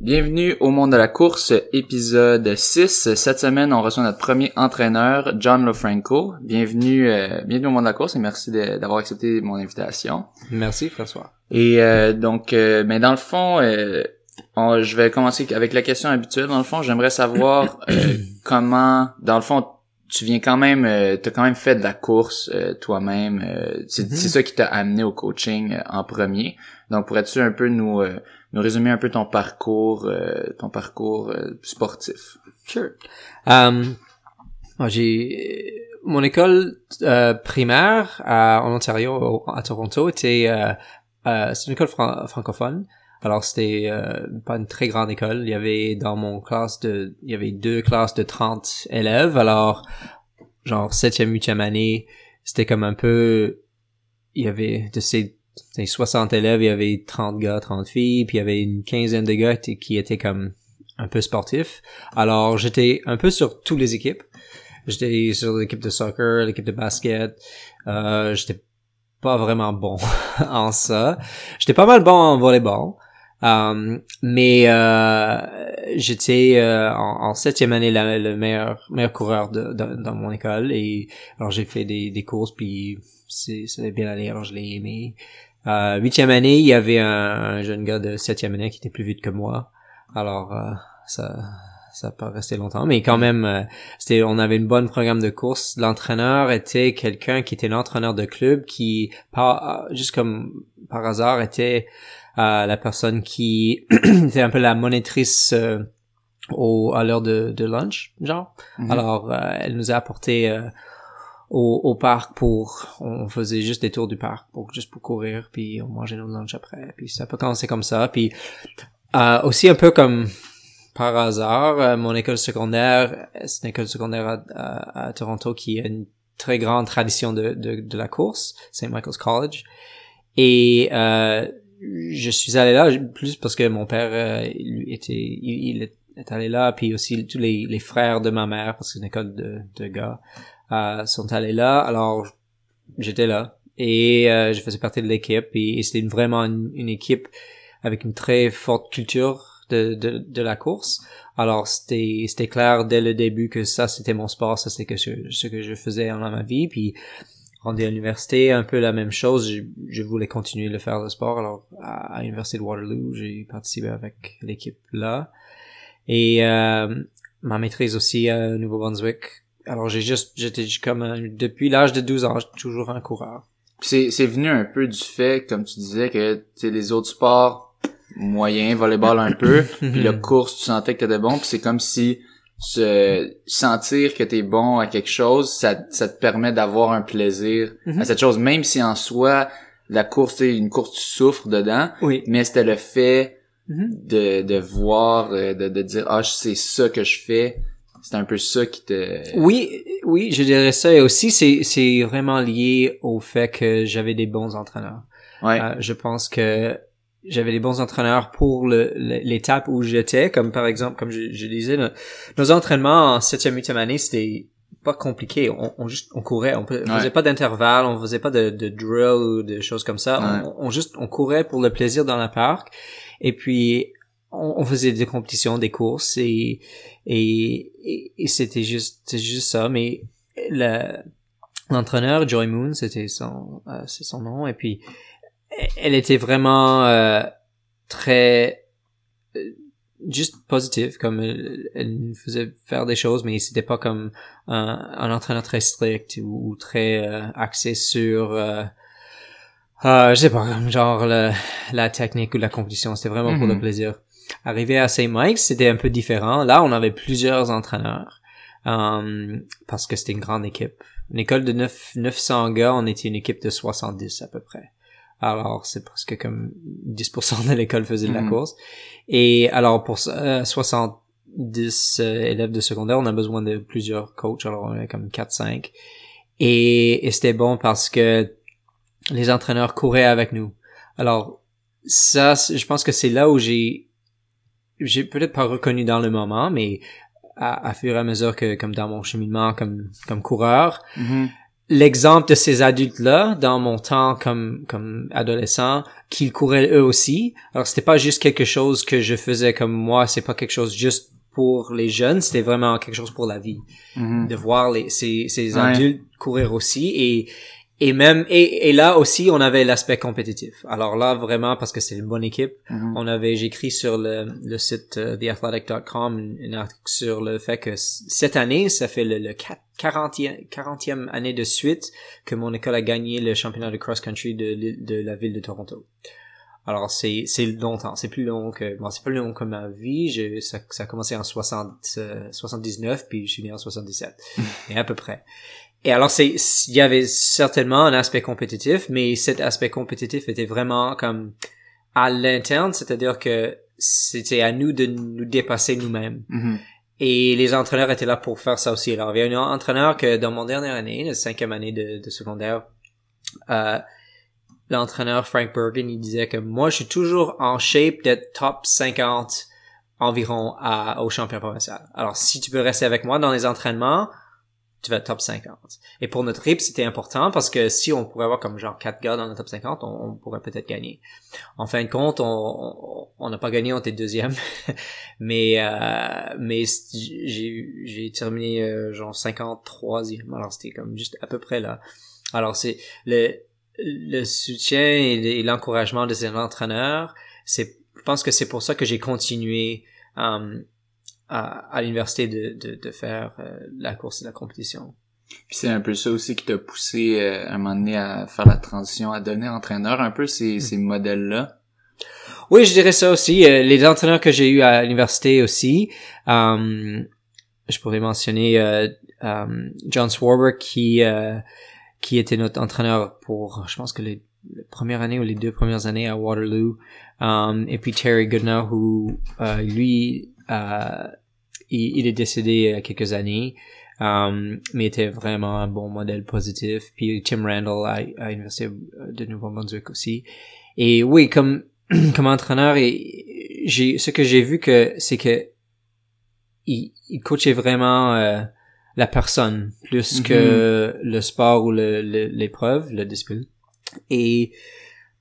Bienvenue au monde de la course, épisode 6. Cette semaine, on reçoit notre premier entraîneur, John LoFranco. Bienvenue, euh, bienvenue au monde de la course et merci d'avoir accepté mon invitation. Merci François. Et euh, donc, euh, mais dans le fond, euh, on- je vais commencer avec la question habituelle. Dans le fond, j'aimerais savoir euh, comment, dans le fond, tu viens quand même, euh, t'as quand même fait de la course euh, toi-même. euh, c'est c'est ça qui t'a amené au coaching en premier. Donc, pourrais-tu un peu nous euh, nous résumer un peu ton parcours, euh, ton parcours euh, sportif? Sure. Euh, moi, j'ai mon école euh, primaire à, en Ontario, à Toronto, était euh, euh, c'est une école fran- francophone. Alors c'était pas une très grande école. Il y avait dans mon classe de, il y avait deux classes de 30 élèves. Alors genre septième, huitième année, c'était comme un peu, il y avait de ces, ces 60 élèves, il y avait 30 gars, 30 filles, puis il y avait une quinzaine de gars qui étaient comme un peu sportifs. Alors j'étais un peu sur toutes les équipes. J'étais sur l'équipe de soccer, l'équipe de basket. Euh, j'étais pas vraiment bon en ça. J'étais pas mal bon en volleyball. Euh, mais euh, j'étais euh, en, septième année le meilleur meilleur coureur de, de- dans mon école et alors j'ai fait des, des courses puis c'est ça a bien allé alors je l'ai aimé huitième année il y avait un, un jeune gars de septième année qui était plus vite que moi. Alors euh, ça ça a pas resté longtemps mais quand même euh, c'était on avait une bonne programme de course. L'entraîneur était quelqu'un qui était l'entraîneur de club qui par juste comme par hasard était euh, la personne qui était un peu la monitrice euh, au à l'heure de, de lunch genre. Mhm. alors euh, elle nous a apporté euh, au, au parc pour on faisait juste des tours du parc pour juste pour courir puis on mangeait nos lunch après puis ça peut commencer comme ça puis euh, aussi un peu comme par hasard euh, mon école secondaire c'est une école secondaire à, à, Toronto qui a une très grande tradition de, de, de la course St. Michael's College et euh, je suis allé là plus parce que mon père euh, il était il, il est allé là puis aussi tous les, les frères de ma mère parce que c'est une école de, de gars euh, sont allés là alors j'étais là et euh, je faisais partie de l'équipe et, c'était vraiment une, équipe avec une très forte culture de, de, de la course alors c'était c'était clair dès le début que ça c'était mon sport ça c'était que ce que je faisais dans ma vie puis rendu à l'université, un peu la même chose. Je, je voulais continuer de faire le sport. Alors, à, à l'université de Waterloo, j'ai participé avec l'équipe là. Et euh, ma maîtrise aussi à Nouveau-Brunswick. Alors, j'ai juste, j'étais comme, un- depuis l'âge de 12 ans, toujours un coureur. C'est c'est venu un peu du fait, comme tu disais, que tu sais, les autres sports moyens, volleyball un peu, puis la course, tu sentais que t'étais bon, puis c'est comme si se sentir que t'es bon à quelque chose, ça, ça te permet d'avoir un plaisir Mhm. à cette chose, même si en soi la course, c'est une course, tu souffres dedans, Oui. mais c'était le fait Mhm. de, de voir, euh, de, de dire ah c'est ça que je fais, c'est un peu ça qui te. Oui, oui, je dirais ça. Et aussi, c'est, c'est vraiment lié au fait que j'avais des bons entraîneurs. Ouais. Euh, je pense que j'avais des bons entraîneurs pour l'étape où j'étais, comme par exemple, comme je, je disais, nos, nos entraînements en septième, huitième année, c'était pas compliqué. On, on juste, on courait, on, Ouais. faisait pas d'intervalle, on faisait pas de, de drill ou de choses comme ça. Ouais. On, on juste, on courait pour le plaisir dans la parc. Et puis, on, on faisait des compétitions, des courses et, et, et, et c'était juste, juste ça. Mais le, l'entraîneur, Joy Moon, c'était son, euh, c'est son nom. Et puis, elle était vraiment euh, très euh, juste positive comme elle, elle nous faisait faire des choses mais c'était pas comme un, un entraîneur très strict ou, ou très euh, axé sur euh, euh, je sais pas genre le- la technique ou la compétition c'était vraiment pour Mhm. le plaisir arrivé à St. Mike's c'était un peu différent là on avait plusieurs entraîneurs euh, parce que c'était une grande équipe une école de 9, 900 gars on était une équipe de 70 à peu près alors, c'est presque comme 10% de l'école faisait de la Mhm. course. Et alors, pour euh, 70 euh, élèves de secondaire, on a besoin de plusieurs coachs. Alors, on est comme 4-5. Et, et c'était bon parce que les entraîneurs couraient avec nous. Alors, ça, je pense que c'est là où j'ai, j'ai peut-être pas reconnu dans le moment, mais à, à fur et à mesure que, comme dans mon cheminement comme, comme coureur, Mhm. l'exemple de ces adultes-là dans mon temps comme comme adolescent qu'ils couraient eux aussi. Alors c'était pas juste quelque chose que je faisais comme moi, c'est pas quelque chose juste pour les jeunes, c'était vraiment quelque chose pour la vie. Mhm. De voir les ces, ces Ouais. adultes courir aussi et et même et, et là aussi on avait l'aspect compétitif. Alors là vraiment parce que c'est une bonne équipe, Mhm. on avait j'écris sur le, le site euh, theathletic.com article sur le fait que cette année ça fait le, le 40e 40e année de suite que mon école a gagné le championnat de cross country de, de la ville de Toronto. Alors c'est c'est longtemps, c'est plus long que bon c'est plus long que ma vie, je, ça, ça a commencé en 60 euh, 79 puis je suis né en 77 et à peu près. Et alors c'est il y avait certainement un aspect compétitif, mais cet aspect compétitif était vraiment comme à l'interne, c'est-à-dire que c'était à nous de nous dépasser nous-mêmes. Mhm. Et les entraîneurs étaient là pour faire ça aussi. Alors, il y a un entraîneur que dans mon dernière année, la cinquième année de, de secondaire, euh, l'entraîneur Frank Bergen, il disait que moi, je suis toujours en shape d'être top 50 environ à, au championnat provincial. Alors, si tu peux rester avec moi dans les entraînements, tu vas top 50. Et pour notre équipe, c'était important parce que si on pourrait avoir comme genre quatre gars dans le top 50, on, pourrait peut-être gagner. En fin de compte, on n'a pas gagné, on était deuxième. mais euh, mais j'ai terminé euh, genre 53e. Alors c'était comme juste à peu près là. Alors c'est le le soutien et le- et l'encouragement de ces entraîneurs, c'est je pense que c'est pour ça que j'ai continué euh, à, à l'université de, de, de faire euh, la course et la compétition. Puis c'est un peu ça aussi qui t'a poussé euh, à un moment donné à faire la transition, à devenir entraîneur, un peu ces, Mm. ces modèles-là? Oui, je dirais ça aussi. Euh, les entraîneurs que j'ai eu à l'université aussi, euh, je pourrais mentionner euh, euh, John Swarber qui euh, qui était notre entraîneur pour, je pense que les, les premières années ou les deux premières années à Waterloo, euh, et puis Terry Goodnow, euh, lui, il, il est décédé il y a quelques années, euh, mais était vraiment un bon modèle positif. Puis Tim Randall à, à l'université de Nouveau-Brunswick aussi. Et oui, comme comme entraîneur, et j'ai ce que j'ai vu que c'est que il, il coachait vraiment euh, la personne plus que le sport ou le- le- l'épreuve, le, discipline. Et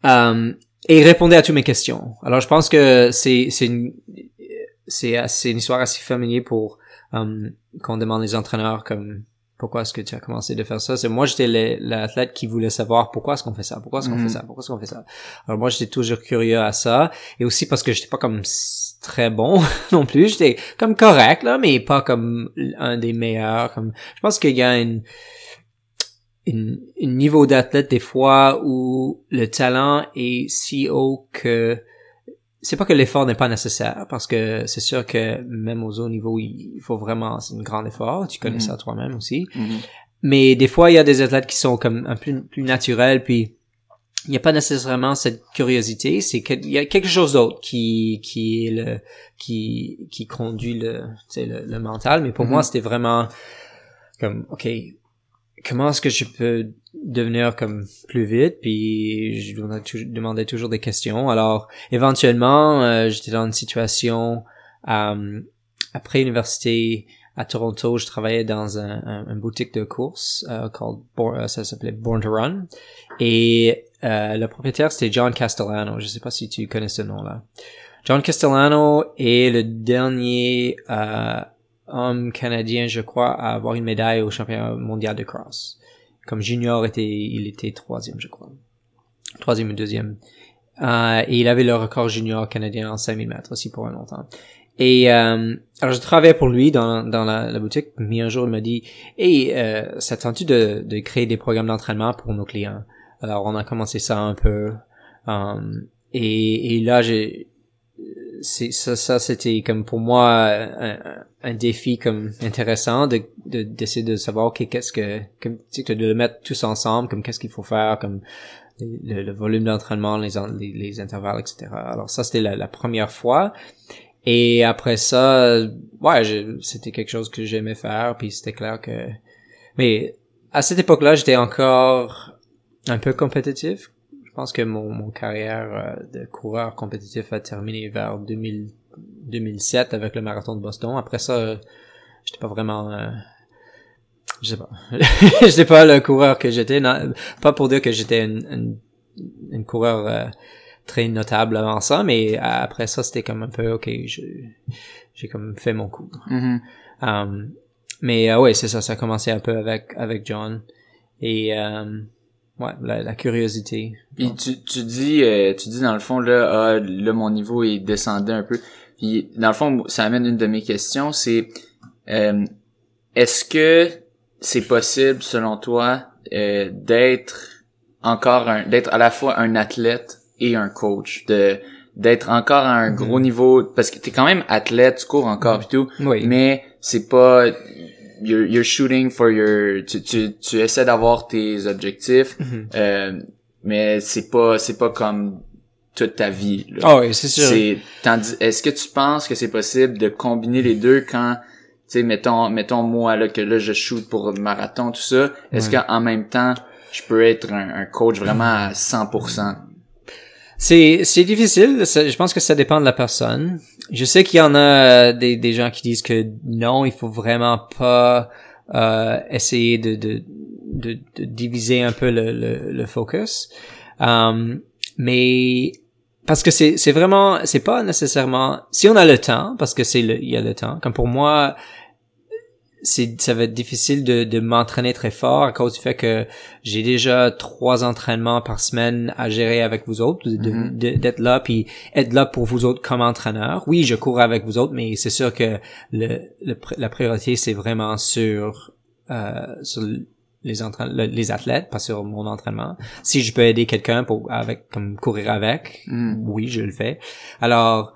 euh, et il répondait à toutes mes questions. Alors je pense que c'est c'est une c'est assez- une histoire assez familière pour euh, qu'on demande les entraîneurs comme pourquoi est-ce que tu as commencé de faire ça? C'est moi j'étais l'athlète qui voulait savoir pourquoi est-ce qu'on fait ça? Pourquoi est-ce qu'on fait ça? Pourquoi est-ce qu'on fait ça? Alors moi j'étais toujours curieux à ça. Et aussi parce que j'étais pas comme très bon non plus. J'étais comme correct là mais pas comme un des meilleurs comme je pense qu'il y a une une, une niveau d'athlète des fois où le talent est si haut que c'est pas que l'effort n'est pas nécessaire parce que c'est sûr que même aux hauts niveaux il faut vraiment c'est un grand effort tu connais Mhm. ça toi-même aussi Mhm. mais des fois il y a des athlètes qui sont comme un peu plus naturels puis il n'y a pas nécessairement cette curiosité c'est qu'il y a quelque chose d'autre qui qui est le qui qui conduit le tu sais, le, le mental mais pour Mhm. moi c'était vraiment comme ok comment est-ce que je peux devenir comme plus vite puis je demandais, tou- demandais toujours des questions. Alors éventuellement euh, j'étais dans une situation euh, après l'université à Toronto je travaillais dans un, un, un boutique de course euh, called ça s'appelait Born to Run. Et le propriétaire c'était John Castellano. Je sais pas si tu connais ce nom là John Castellano est le dernier homme canadien, je crois, à avoir une médaille au championnat mondial de cross. Comme junior, était, il était troisième, je crois. Troisième ou deuxième. Euh, et il avait le record junior canadien en 5000 mètres aussi pour un longtemps. Et euh, alors je travaillais pour lui dans, dans la, boutique, mais un jour il m'a dit Hey, euh, ça tente-tu de, de créer des programmes d'entraînement pour nos clients? Alors on a commencé ça un peu. euh, et, et là j'ai c'est ça ça c'était comme pour moi un, un- défi comme intéressant de de- d'essayer de savoir qu'est-ce que comme tu sais, de le mettre tous ensemble comme qu'est-ce qu'il faut faire comme le, volume d'entraînement les, les les intervalles etc alors ça c'était la, première fois. Et après ça ouais c'était quelque chose que j'aimais faire puis c'était clair que mais à cette époque-là j'étais encore un peu compétitif pense que mon, mon carrière euh, de coureur compétitif a terminé vers 2000, 2007 avec le marathon de Boston. Après ça, euh, j'étais pas vraiment, euh, je sais pas. j'étais pas le coureur que j'étais. non, Pas pour dire que j'étais une, une, une coureur euh, très notable avant ça, mais après ça, c'était comme un peu, ok, je, j'ai comme fait mon coup. Mhm. Um, mais euh, ouais, c'est ça, ça a commencé un peu avec avec John et euh, ouais, la, la curiosité. Puis tu, tu dis euh, tu dis dans le fond là ah, là mon niveau est descendu un peu. Puis dans le fond ça amène une de mes questions c'est euh, est-ce que c'est possible selon toi euh, d'être encore un d'être à la fois un athlète et un coach? De d'être encore à un gros niveau parce que t'es quand même athlète tu cours encore et tout Oui. mais c'est pas you're, you're shooting for your tu tu, tu essaies d'avoir tes objectifs Mhm. euh, mais c'est pas c'est pas comme toute ta vie là. Ah oui, c'est sûr. c'est tandis est-ce que tu penses que c'est possible de combiner les deux quand tu sais mettons mettons moi là que là je shoot pour marathon tout ça est-ce Ouais. qu'en même temps je peux être un, un coach vraiment à 100% C'est c'est difficile. ça- je pense que ça dépend de la personne. Je sais qu'il y en a des des gens qui disent que non, il faut vraiment pas euh, essayer de, de de de diviser un peu le le, le focus. Um, mais parce que c'est c'est vraiment c'est pas nécessairement si on a le temps parce que c'est le il y a le temps comme pour moi c'est ça va être difficile de, de m'entraîner très fort à cause du fait que j'ai déjà trois entraînements par semaine à gérer avec vous autres, Mhm. de- d'être là puis être là pour vous autres comme entraîneur. Oui, je cours avec vous autres, mais c'est sûr que le, le la priorité c'est vraiment sur euh, sur les le- les athlètes, pas sur mon entraînement. Si je peux aider quelqu'un pour avec comme courir avec, Mm. oui, je le fais. Alors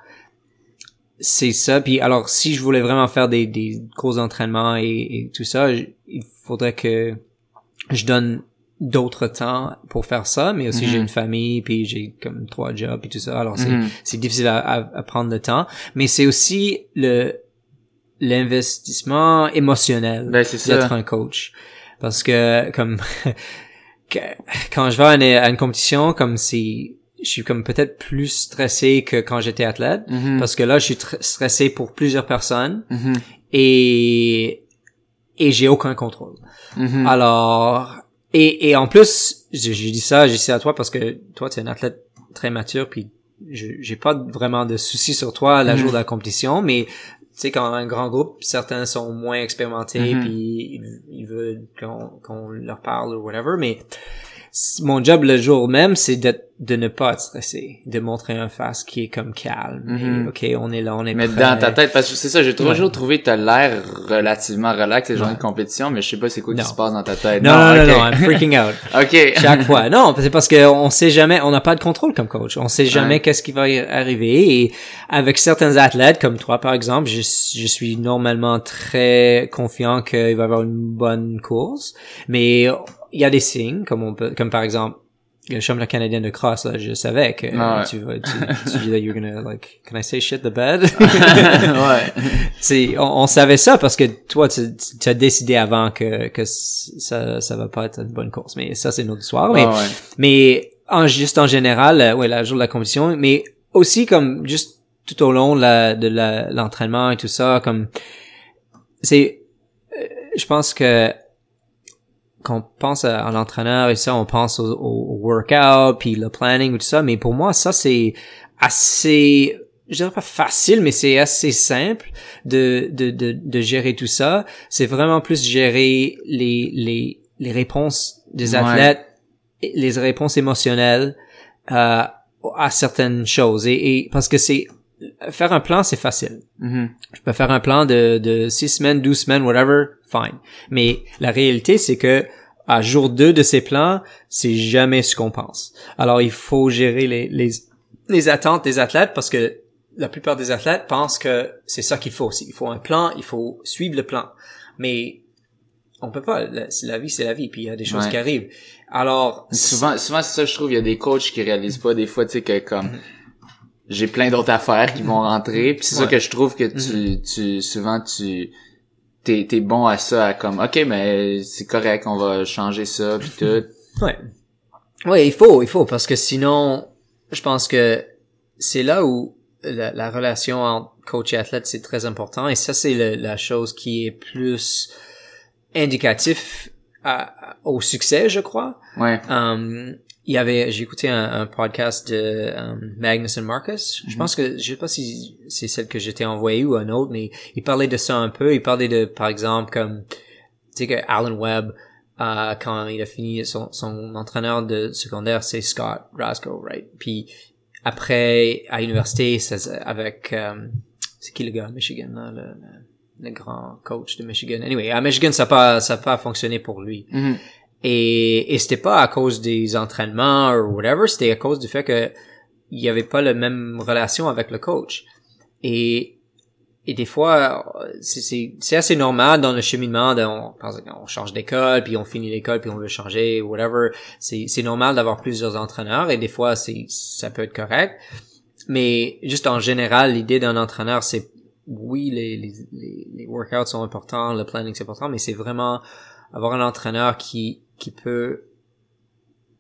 c'est ça. Puis alors, si je voulais vraiment faire des, des gros entraînements et, et tout ça, je- il faudrait que je donne d'autres temps pour faire ça, mais aussi Mhm. j'ai une famille, puis j'ai comme trois jobs et tout ça. Alors c'est Mhm. c'est difficile à, à- à prendre le temps, mais c'est aussi le l'investissement émotionnel ben c'est ça d'être un coach. Parce que, comme, quand je vais à une, à une compétition, comme si, je suis comme peut-être plus stressé que quand j'étais athlète. Mhm. Parce que là, je suis tr- stressé pour plusieurs personnes Mhm. et, et j'ai aucun contrôle. Mhm. Alors, et, et en plus, j'ai j'ai dit ça, j'ai dit ça à toi parce que toi, tu es un athlète très mature, puis je- j'ai pas vraiment de soucis sur toi la jour de la compétition, mais tu sais, quand on a un grand groupe, certains sont moins expérimentés, puis ils, ils veulent qu'on qu'on leur parle ou whatever, mais mon job le jour même, c'est de, de ne pas être stressé, de montrer un face qui est comme calme. Mhm. Et, ok, on est là, on est mais prêt. dans ta tête parce que c'est ça j'ai toujours Ouais. trouvé que t'as l'air relativement relax les journées Ouais. de compétition mais je sais pas c'est quoi qui Non. se passe dans ta tête Non, non, non, ok. non, I'm freaking out. ok chaque fois. Non, c'est parce que on sait jamais, on n'a pas de contrôle comme coach. On sait jamais Ouais. qu'est-ce qui va arriver. Et avec certains athlètes, comme toi par exemple, je, je suis normalement très confiant qu'il va y avoir une bonne course. Mais il y a des signes, comme on peut, comme par exemple le championnat canadien de cross, là, je savais que Ah ouais. tu vas, tu, tu dis that you're gonna like, can I say shit the bed? ouais c'est on, on savait ça parce que toi tu, tu as décidé avant que que ça ça va pas être une bonne course mais ça c'est une autre histoire mais Ah ouais. mais en juste en général euh, ouais la jour de la compétition mais aussi comme juste tout au long de la- de la- l'entraînement et tout ça comme c'est euh, je pense que quand on pense à, à l'entraîneur et ça on pense au, au, workout puis le planning ou tout ça mais pour moi ça c'est assez je dirais pas facile mais c'est assez simple de, de, de, de gérer tout ça c'est vraiment plus gérer les les les réponses des Ouais. athlètes les réponses émotionnelles euh, à certaines choses et, et parce que c'est faire un plan c'est facile Mhm. je peux faire un plan de, de 6 semaines, 12 semaines, whatever, fine. Mais la réalité, c'est que à jour 2 de ces plans, c'est jamais ce qu'on pense. Alors, il faut gérer les, les, les attentes des athlètes parce que la plupart des athlètes pensent que c'est ça qu'il faut aussi. Il faut un plan, il faut suivre le plan. Mais on peut pas. La, c'est la vie, c'est la vie. Puis il y a des choses Ouais. qui arrivent. Alors, souvent souvent c'est ça je trouve il y a des coachs qui réalisent pas des fois tu sais que comme j'ai plein d'autres affaires qui vont rentrer puis c'est ça que je trouve que tu tu souvent tu t'es t'es bon à ça à comme ok mais c'est correct on va changer ça puis tout Ouais. Ouais, il faut, il faut, parce que sinon, je pense que c'est là où la, la relation entre coach et athlète, c'est très important. Et ça, c'est le- la chose qui est plus indicatif à- au succès, je crois. Ouais. Um, il y avait, j'ai écouté un, un podcast de um, Magnus and Marcus. Je pense que, je sais pas si c'est celle que j'étais envoyé ou un autre, mais il parlait de ça un peu. Il parlait de, par exemple, comme, tu sais que Alan Webb, euh, quand il a fini son, son entraîneur de secondaire, c'est Scott Rasco, right? Puis après, à l'université, c'est avec, euh, c'est qui le gars à Michigan, là, le, le, le grand coach de Michigan? Anyway, à Michigan, ça a pas, ça a pas fonctionné pour lui. Mhm. Et, et c'était pas à cause des entraînements ou whatever, c'était à cause du fait que il y avait pas la même relation avec le coach. Et, et des fois, c'est- assez normal dans le cheminement, on, change d'école, puis on finit l'école, puis on veut changer, whatever. C'est normal d'avoir plusieurs entraîneurs, et des fois, ça peut être correct. Mais juste en général, l'idée d'un entraîneur, c'est oui, les, les, les workouts sont importants, le planning c'est important, mais c'est vraiment avoir un entraîneur qui, qui peut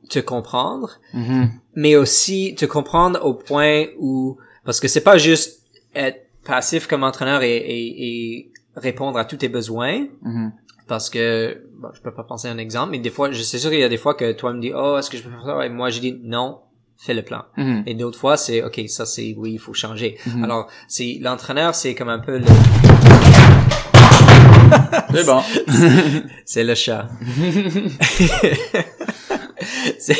te comprendre, Mhm. mais aussi te comprendre au point où, parce que c'est pas juste être passif comme entraîneur et, et, et répondre à tous tes besoins, Mhm. parce que, bon, je peux pas penser à un exemple, mais des fois, je sais sûr qu'il y a des fois que toi me dis, oh, est-ce que je peux faire ça? Et moi, je dis, non, fais le plan. Mhm. Et d'autres fois, c'est, ok, ça c'est, oui, il faut changer. Alors, c'est, l'entraîneur, c'est comme un peu le, C'est bon. c'est le chat. c'est,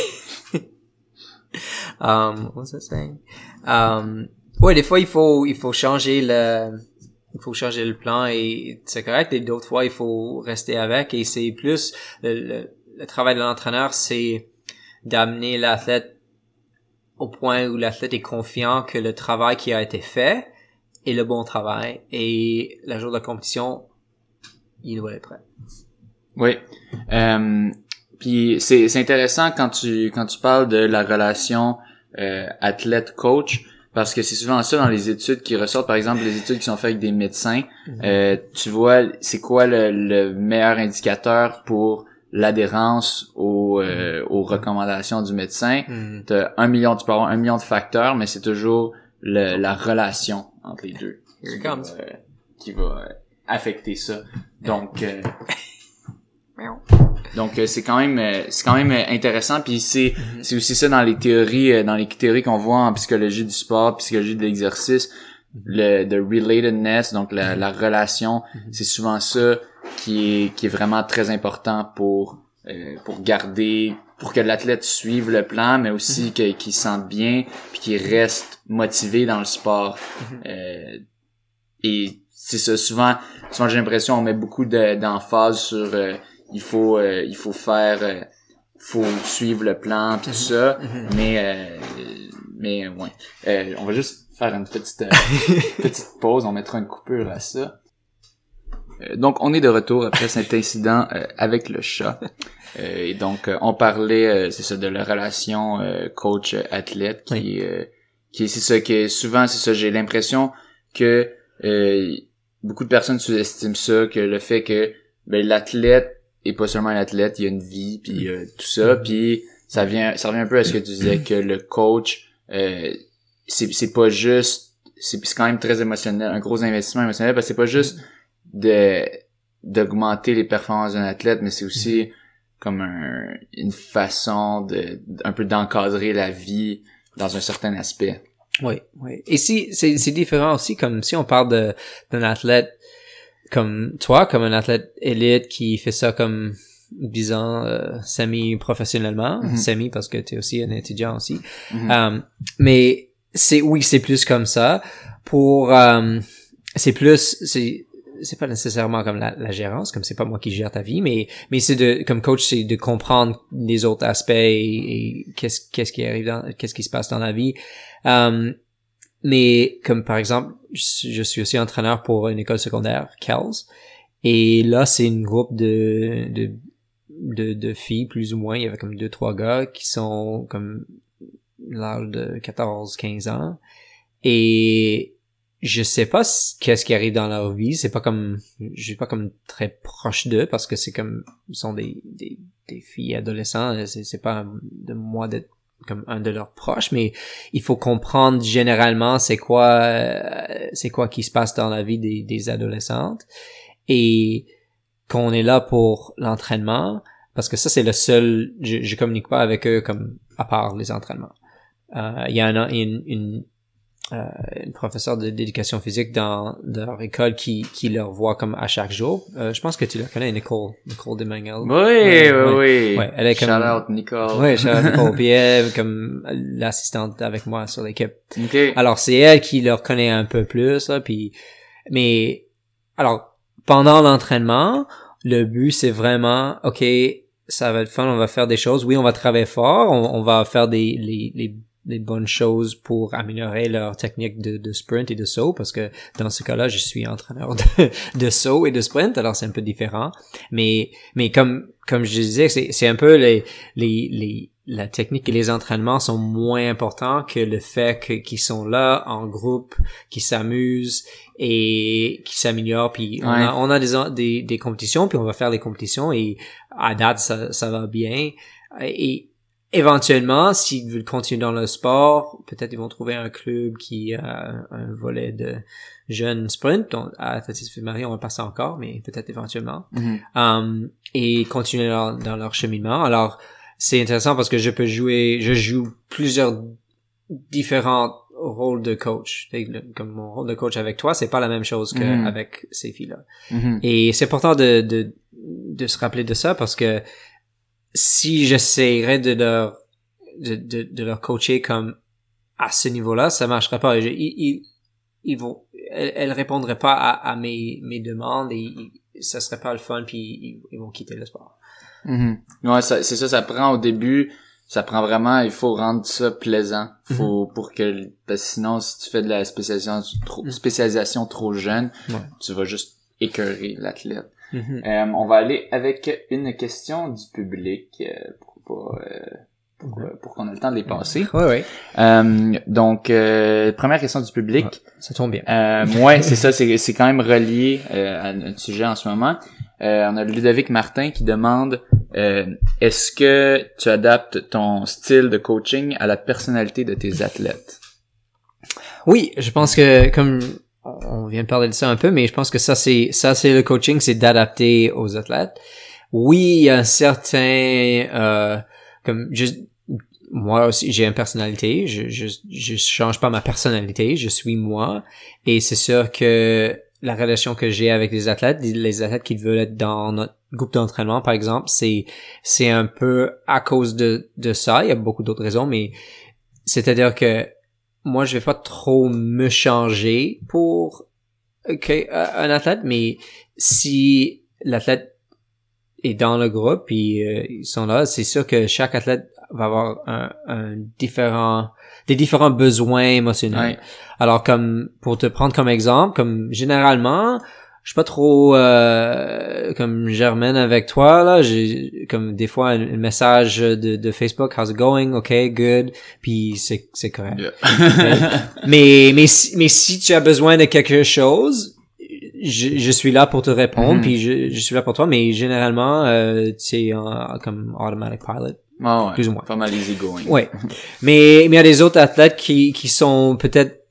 um, what's that saying? Um, ouais, des fois, il faut, il faut changer le, il faut changer le plan et c'est correct. Et d'autres fois, il faut rester avec et c'est plus, le, le, le travail de l'entraîneur, c'est d'amener l'athlète au point où l'athlète est confiant que le travail qui a été fait est le bon travail et le jour de la compétition, il doit être prêt. Oui. Euh, puis c'est c'est intéressant quand tu quand tu parles de la relation euh, athlète coach parce que c'est souvent ça dans les études qui ressortent par exemple les études qui sont faites avec des médecins euh, tu vois c'est quoi le, le meilleur indicateur pour l'adhérence aux euh, aux recommandations du médecin? Mhm. t'as un million tu peux avoir un million de facteurs mais c'est toujours le, la relation entre les deux it qui va, euh, qui va euh, affecter ça. Donc euh, donc euh, c'est quand même euh, c'est quand même euh, intéressant. Puis c'est c'est aussi ça dans les théories euh, dans les théories qu'on voit en psychologie du sport, psychologie de l'exercice, le the relatedness donc la, la relation, c'est souvent ça qui est qui est vraiment très important pour euh, pour garder pour que l'athlète suive le plan mais aussi que- qu'il se sente bien puis qu'il reste motivé dans le sport. Euh, et c'est ça souvent souvent j'ai l'impression on met beaucoup de- d'emphase sur euh, il faut euh, il faut faire euh, faut suivre le plan tout ça. Mais euh, mais ouais. Euh, on va juste faire une petite euh, petite pause on mettra une coupure à ça. Euh, donc on est de retour après cet incident euh, avec le chat. Euh, et donc euh, on parlait euh, c'est ça de la relation euh, coach athlète qui Oui. euh, qui c'est ça que souvent c'est ça j'ai l'impression que euh, beaucoup de personnes sous-estiment ça que le fait que ben, l'athlète est pas seulement un athlète il y a une vie puis euh, tout ça puis ça vient ça revient un peu à ce que tu disais que le coach euh, c'est c'est pas juste c'est c'est quand même très émotionnel un gros investissement émotionnel parce que c'est pas juste de d'augmenter les performances d'un athlète mais c'est aussi comme un, une façon de un peu d'encadrer la vie dans un certain aspect Oui, oui. Et si c'est c'est différent aussi, comme si on parle de d'un athlète comme toi, comme un athlète élite qui fait ça comme disons euh, semi professionnellement, Mhm. semi parce que tu es aussi un étudiant aussi. Euh, mais c'est oui, c'est plus comme ça. Pour euh, c'est plus c'est c'est pas nécessairement comme la, la gérance, comme c'est pas moi qui gère ta vie, mais mais c'est de comme coach, c'est de comprendre les autres aspects et, et qu'est-ce qu'est-ce qui arrive dans qu'est-ce qui se passe dans la vie. Euh, mais comme par exemple, je, suis- aussi entraîneur pour une école secondaire, Kells, et là c'est une groupe de de de, de filles plus ou moins. Il y avait comme deux trois gars qui sont comme l'âge de 14-15 ans et je sais pas ce- qu'est-ce qui arrive dans leur vie. C'est pas comme, je suis pas comme très proche d'eux parce que c'est comme, ils sont des, des, des filles adolescents. C'est, c'est pas de moi d'être comme un de leurs proches, mais il faut comprendre généralement c'est quoi, euh, c'est quoi qui se passe dans la vie des, des adolescentes. Et qu'on est là pour l'entraînement parce que ça c'est le seul je, je communique pas avec eux comme à part les entraînements Euh, il y a un- une, une, euh, une professeure d'éducation physique dans leur école qui, qui leur voit comme à chaque jour. Euh, je pense que tu la connais, Nicole, Nicole Demangel. Oui, Ouais, oui, oui. Ouais, elle est comme- Shout out, Nicole. Ouais, je Nicole, puis elle, comme l'assistante avec moi sur l'équipe. Ok. Alors c'est elle qui leur connaît un peu plus, là, puis mais alors pendant l'entraînement, le but c'est vraiment ok, ça va être fun, on va faire des choses. Oui, on va travailler fort, on, on va faire des les, les les bonnes choses pour améliorer leur technique de, de sprint et de saut parce que dans ce cas-là je suis entraîneur de, de saut et de sprint alors c'est un peu différent. Mais mais comme comme je disais c'est c'est un peu les les les la technique et les entraînements sont moins importants que le fait qu'ils sont là en groupe qui s'amusent et qui s'améliorent. Puis on, Ouais. a, on a des, des des compétitions puis on va faire les compétitions et à date ça ça va bien. Et éventuellement, s'ils veulent continuer dans le sport, peut-être ils vont trouver un club qui a un volet de jeunes sprint. Donc, à Athlétisme Marie, on va passer encore, mais peut-être éventuellement. Mhm. Um, et continuer dans, dans leur cheminement. Alors, c'est intéressant parce que je peux jouer, je joue plusieurs différents rôles de coach. Comme mon rôle de coach avec toi, c'est pas la même chose Mhm. qu'avec ces filles-là. Mhm. Et c'est important de, de, de se rappeler de ça parce que si j'essaierais de leur, de, de, de leur coacher comme à ce niveau-là, ça marcherait pas. Je- ils, ils, ils vont, elles, elles répondraient pas à, à mes, mes demandes et ils- ça serait pas le fun puis ils, ils vont quitter le sport. Mhm. Ouais, ça- c'est ça, ça prend au début, ça prend vraiment, il faut rendre ça plaisant. Faut, pour que, parce que sinon, si tu fais de la spécialisation trop, Mhm. spécialisation trop jeune, Ouais. tu vas juste écœurer l'athlète. Mhm. Euh, on va aller avec une question du public, euh, pour, pas, euh, pour, Mhm. euh, pour qu'on ait le temps de les passer. Ouais, ouais. Euh, donc, euh, première question du public. Ça tombe bien. Euh, ouais, c'est ça, c'est, c'est quand même relié euh, à notre sujet en ce moment. Euh, on a Ludovic Martin qui demande euh, est-ce que tu adaptes ton style de coaching à la personnalité de tes athlètes? Oui, je pense que comme on vient de parler de ça un peu, mais je pense que ça c'est ça c'est le coaching, c'est d'adapter aux athlètes. Oui, il y a un certain euh, comme juste moi aussi j'ai une personnalité, je, je je change pas ma personnalité, je suis moi. Et c'est sûr que la relation que j'ai avec les athlètes, les athlètes qui veulent être dans notre groupe d'entraînement par exemple, c'est c'est un peu à cause de de ça, il y a beaucoup d'autres raisons mais c'est-à-dire que moi je vais pas trop me changer pour ok, euh, un athlète mais si l'athlète est dans le groupe puis euh, ils sont là c'est sûr que chaque athlète va avoir un, un différent des différents besoins émotionnels Ouais. alors comme pour te prendre comme exemple comme généralement je suis pas trop euh, comme Germaine avec toi là j'ai comme des fois un, un message de, de Facebook how's it going? Okay good puis c'est c'est correct mais mais si, mais si tu as besoin de quelque chose je, je suis là pour te répondre Mhm. puis je, je suis là pour toi mais généralement euh, c'est comme automatic pilot Ouais, ouais. Plus ou moins. Pas mal easy going. ouais mais mais il y a des autres athlètes qui qui sont peut-être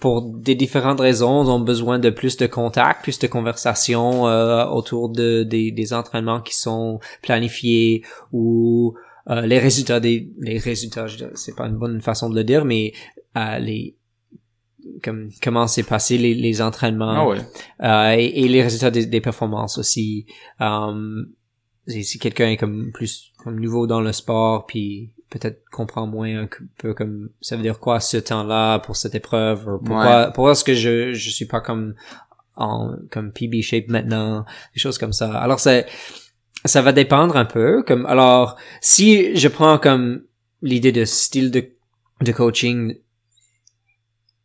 pour des différentes raisons ont besoin de plus de contact plus de conversation euh, autour de des, des entraînements qui sont planifiés ou euh, les résultats des les résultats c'est pas une bonne façon de le dire mais euh, les comme comment s'est passé les, les entraînements Ah ouais. euh, et, et les résultats des, des performances aussi. Um, si si quelqu'un est comme plus comme nouveau dans le sport, puis peut-être comprend moins un peu comme ça veut dire quoi ce temps-là pour cette épreuve, ou pourquoi, pourquoi est-ce que je je suis pas comme en comme PB shape maintenant, des choses comme ça. Alors c'est ça va dépendre un peu. Comme alors si je prends comme l'idée de style de de coaching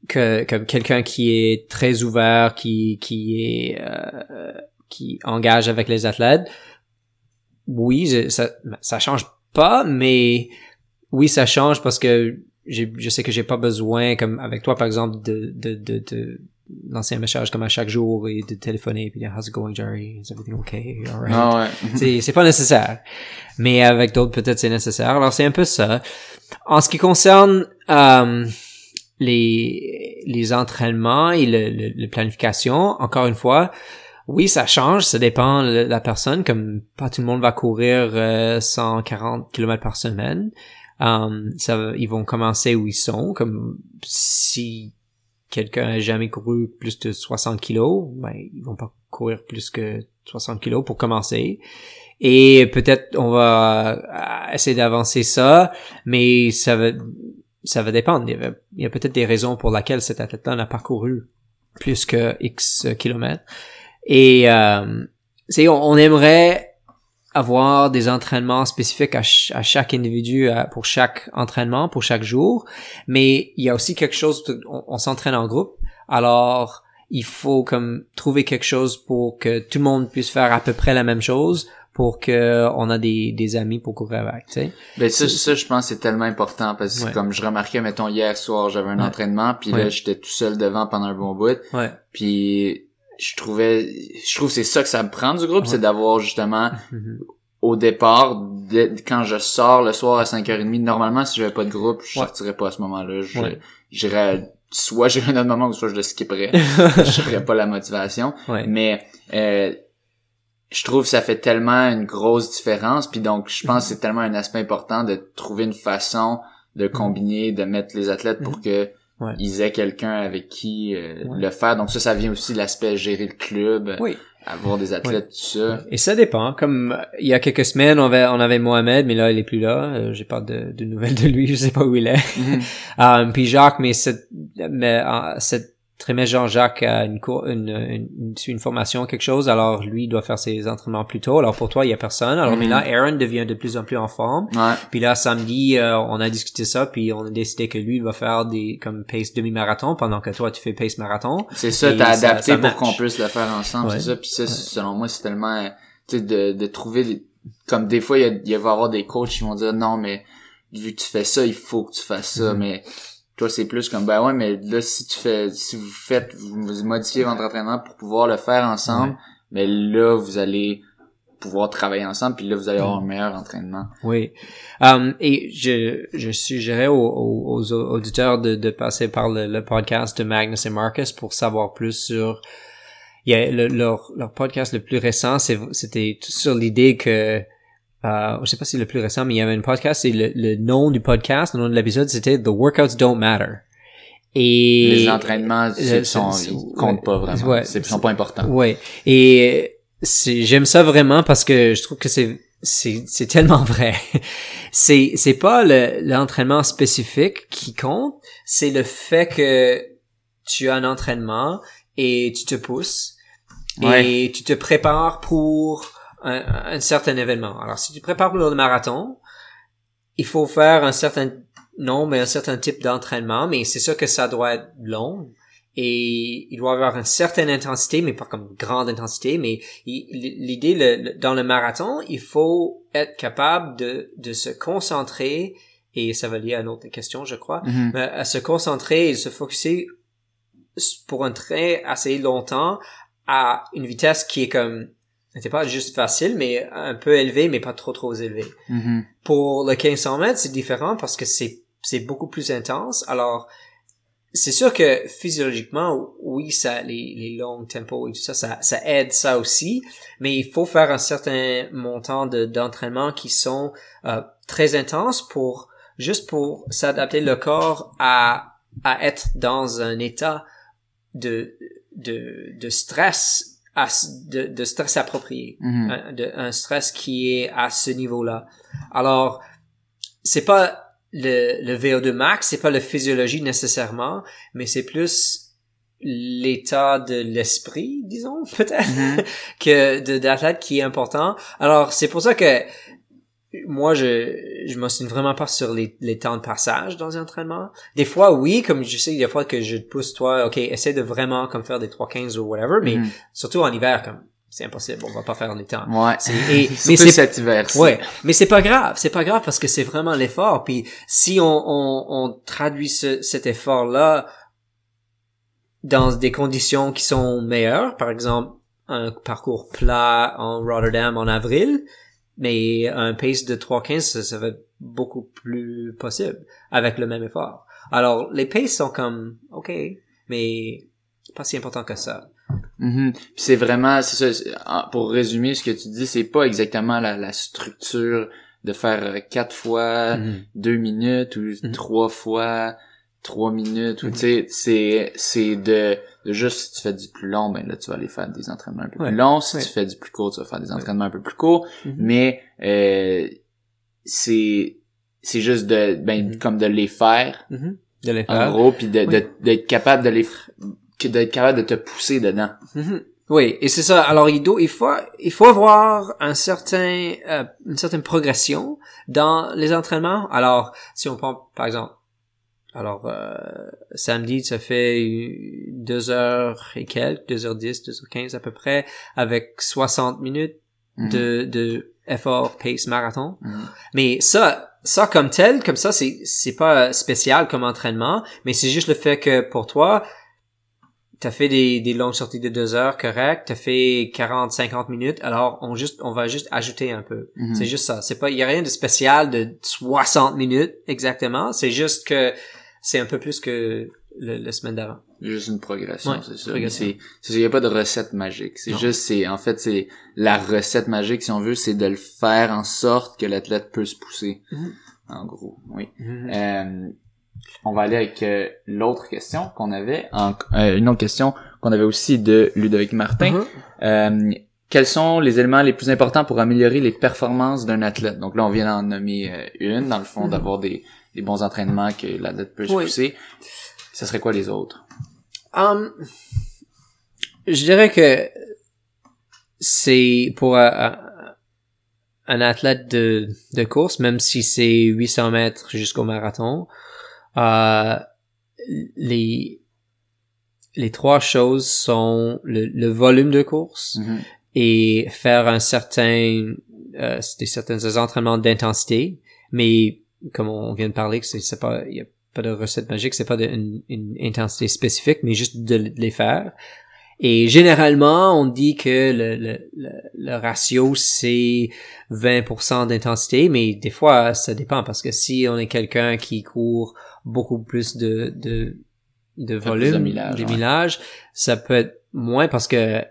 que comme quelqu'un qui est très ouvert, qui qui est euh, qui engage avec les athlètes, oui, ça ça change pas, mais oui, ça change parce que je sais que j'ai pas besoin, comme avec toi par exemple, de de de, de lancer un message comme à chaque jour et de téléphoner puis dire how's it going Jerry, is everything okay, alright. Ah ouais. C'est, c'est pas nécessaire. Mais avec d'autres, peut-être c'est nécessaire. Alors, c'est un peu ça. En ce qui concerne euh, les, les entraînements et le, le, le planification, encore une fois, oui, ça change, ça dépend de la personne. Comme pas tout le monde va courir euh, 140 km par semaine. Um, ça, ils vont commencer où ils sont. Comme si quelqu'un a jamais couru plus de 60 kilos, ben ils vont pas courir plus que 60 kilos pour commencer. Et peut-être on va euh, essayer d'avancer ça, mais ça va ça va dépendre. Il y a, peut-être des raisons pour lesquelles cet athlète-là n'a pas couru plus que X kilomètres. Et euh, on aimerait avoir des entraînements spécifiques à, ch- à chaque individu euh, pour chaque entraînement, pour chaque jour. Mais il y a aussi quelque chose, de- on, on s'entraîne en groupe. Alors, il faut comme trouver quelque chose pour que tout le monde puisse faire à peu près la même chose pour que on a des, des amis pour courir avec, tu sais. Ben ça, ça, je pense c'est tellement important parce que Ouais. comme je remarquais, mettons, hier soir, j'avais un Ouais. entraînement, puis Ouais. là, j'étais tout seul devant pendant un bon bout, Ouais. puis je trouvais, je trouve que c'est ça que ça me prend du groupe, Ouais. c'est d'avoir justement, Mhm. au départ, quand je sors le soir à 5h30, normalement, si j'avais pas de groupe, je Ouais. sortirais pas à ce moment-là, Ouais. j'irais, soit j'irais un autre moment, ou soit je le skipperais, je n'aurais pas la motivation, ouais. mais euh, je trouve que ça fait tellement une grosse différence puis donc je pense que c'est tellement un aspect important de trouver une façon de combiner de mettre les athlètes pour que Ouais. ils aient quelqu'un avec qui euh, Ouais. le faire donc ça ça vient aussi de l'aspect gérer le club Oui. avoir des athlètes tout ça Et ça dépend. Comme euh, il y a quelques semaines, on avait, on avait Mohamed, mais là, il est plus là. Euh, J'ai pas de, de nouvelles de lui. Je sais pas où il est. Mhm. Euh, puis Jacques, mais cette, mais euh, cette trimestre, Jean-Jacques a une, cour, une, une, formation, quelque chose. Alors lui, il doit faire ses entraînements plus tôt. Alors pour toi, il y a personne. Alors mais Mhm. là, Aaron devient de plus en plus en forme. ouais Puis là, samedi, euh, on a discuté ça, puis on a décidé que lui, il va faire des comme pace demi-marathon, pendant que toi, tu fais pace marathon. c'est ça t'as adapté ça pour qu'on puisse le faire ensemble Ouais. c'est ça puis ça selon moi c'est tellement euh, tu sais de, de trouver des- comme des fois il y, a- il va y avoir des coachs qui vont dire non mais vu que tu fais ça il faut que tu fasses ça Mhm. mais toi c'est plus comme ben ouais mais là si tu fais si vous faites vous, modifiez votre entraînement pour pouvoir le faire ensemble mais là vous allez pouvoir travailler ensemble puis là vous allez avoir un meilleur entraînement. Oui. Um, et je, je suggérais aux, aux, aux auditeurs de, de passer par le, le podcast de Magnus et Marcus pour savoir plus sur il y a le- leur, leur podcast le plus récent, c'était sur l'idée que euh, je sais pas si c'est le plus récent, mais il y avait un podcast et le, le nom du podcast, le nom de l'épisode, c'était The Workouts Don't Matter. Et les entraînements euh, sont, ils comptent pas vraiment ouais. c'est ils sont pas importants Ouais. Et c'est j'aime ça vraiment parce que je trouve que c'est c'est tellement vrai. c'est c'est pas le l'entraînement spécifique qui compte, c'est le fait que tu as un entraînement et tu te pousses et tu te prépares pour un, un certain événement. Alors si tu prépares pour le marathon, il faut faire un certain nombre et un certain type d'entraînement, mais c'est sûr que ça doit être long et il doit avoir une certaine intensité, mais pas comme grande intensité, mais l'idée dans le marathon, il faut être capable de, de se concentrer, et ça va lier à une autre question, je crois, Mhm. mais à se concentrer et se focuser pour un très assez longtemps à une vitesse qui est comme, c'est pas juste facile, mais un peu élevée, mais pas trop trop élevée. Mhm. Pour le 1500 mètres, c'est différent parce que c'est c'est beaucoup plus intense. Alors, c'est sûr que physiologiquement, oui, ça, les, les longs tempos et tout ça, ça, ça aide ça aussi, mais il faut faire un certain montant de, d'entraînement qui sont euh, très intenses pour juste pour s'adapter le corps à, à être dans un état de, de, de stress, à, de, de stress approprié Mhm. un, de- un stress qui est à ce niveau-là. Alors, c'est pas le, le VO2 max, c'est pas la physiologie nécessairement, mais c'est plus l'état de l'esprit, disons, peut-être, Mhm. que de d'athlète qui est important. Alors, c'est pour ça que moi, je, je m'ostine vraiment pas sur les, les temps de passage dans les entraînements. Des fois, oui, comme je sais, des fois que je te pousse, toi, ok, essaie de vraiment comme faire des 3.15 ou whatever, mais Mhm. surtout en hiver, comme, c'est impossible, on va pas faire les temps. ouais C'est- et- mais c'est cet hiver Ouais, mais c'est pas grave, c'est pas grave parce que c'est vraiment l'effort. Puis si on, on, on traduit ce, cet effort-là dans des conditions qui sont meilleures, par exemple un parcours plat en Rotterdam en avril, mais un pace de 3.15, ça, ça va être beaucoup plus possible avec le même effort. Alors les paces sont comme ok, mais pas si important que ça. Mhm. Puis c'est vraiment, c'est ça, pour résumer ce que tu dis, c'est pas exactement la, la structure de faire euh, quatre fois Mhm. deux minutes ou Mhm. trois fois trois minutes ou Mhm. tu sais c'est c'est de, de juste si tu fais du plus long ben là tu vas aller faire des entraînements un peu Ouais. plus longs si Ouais. tu fais du plus court tu vas faire des entraînements un peu plus courts Mhm. mais euh, c'est c'est juste de ben Mhm. comme de les faire. De les en faire. gros puis de Oui. d'être capable de les que d'être capable de te pousser dedans. Oui, et c'est ça. Alors, il, doit, il faut, il faut avoir un certain, euh, une certaine progression dans les entraînements. Alors, si on prend, par exemple, alors, euh, samedi, ça fait deux heures et quelques, deux heures dix, deux heures quinze à peu près, avec 60 minutes Mhm. de, de effort pace marathon. Mhm. Mais ça, ça comme tel, comme ça, c'est, c'est pas spécial comme entraînement, mais c'est juste le fait que pour toi, t'as fait des, des longues sorties de deux heures, correct, t'as fait 40, 50 minutes, alors on juste, on va juste ajouter un peu. Mhm. C'est juste ça. C'est pas, il y a rien de spécial de 60 minutes exactement. C'est juste que c'est un peu plus que le, la semaine d'avant. juste une progression Ouais, c'est ça c'est c'est il y a pas de recette magique c'est juste c'est en fait c'est la recette magique si on veut c'est de le faire en sorte que l'athlète peut se pousser Mhm. en gros oui Mhm. Euh, on va aller avec euh, l'autre question qu'on avait en- euh, une autre question qu'on avait aussi de Ludovic Martin. Euh, quels sont les éléments les plus importants pour améliorer les performances d'un athlète? Donc là on vient d'en nommer une dans le fond Mhm. d'avoir des, des bons entraînements que l'athlète peut se Oui. pousser ça serait quoi les autres? Um, je dirais que c'est pour un, athlète de, de course, même si c'est 800 mètres jusqu'au marathon, euh, les, les trois choses sont le, le volume de course Mhm. et faire un certain, euh, des certains entraînements d'intensité, mais comme on vient de parler, que c'est pas, il y a pas de recette magique, c'est pas de- une, une intensité spécifique, mais juste de, de les faire. Et généralement, on dit que le, le, le, le ratio, c'est 20% d'intensité, mais des fois, ça dépend, parce que si on est quelqu'un qui court beaucoup plus de, de, de volume, de millage, ouais. ça peut être moins parce que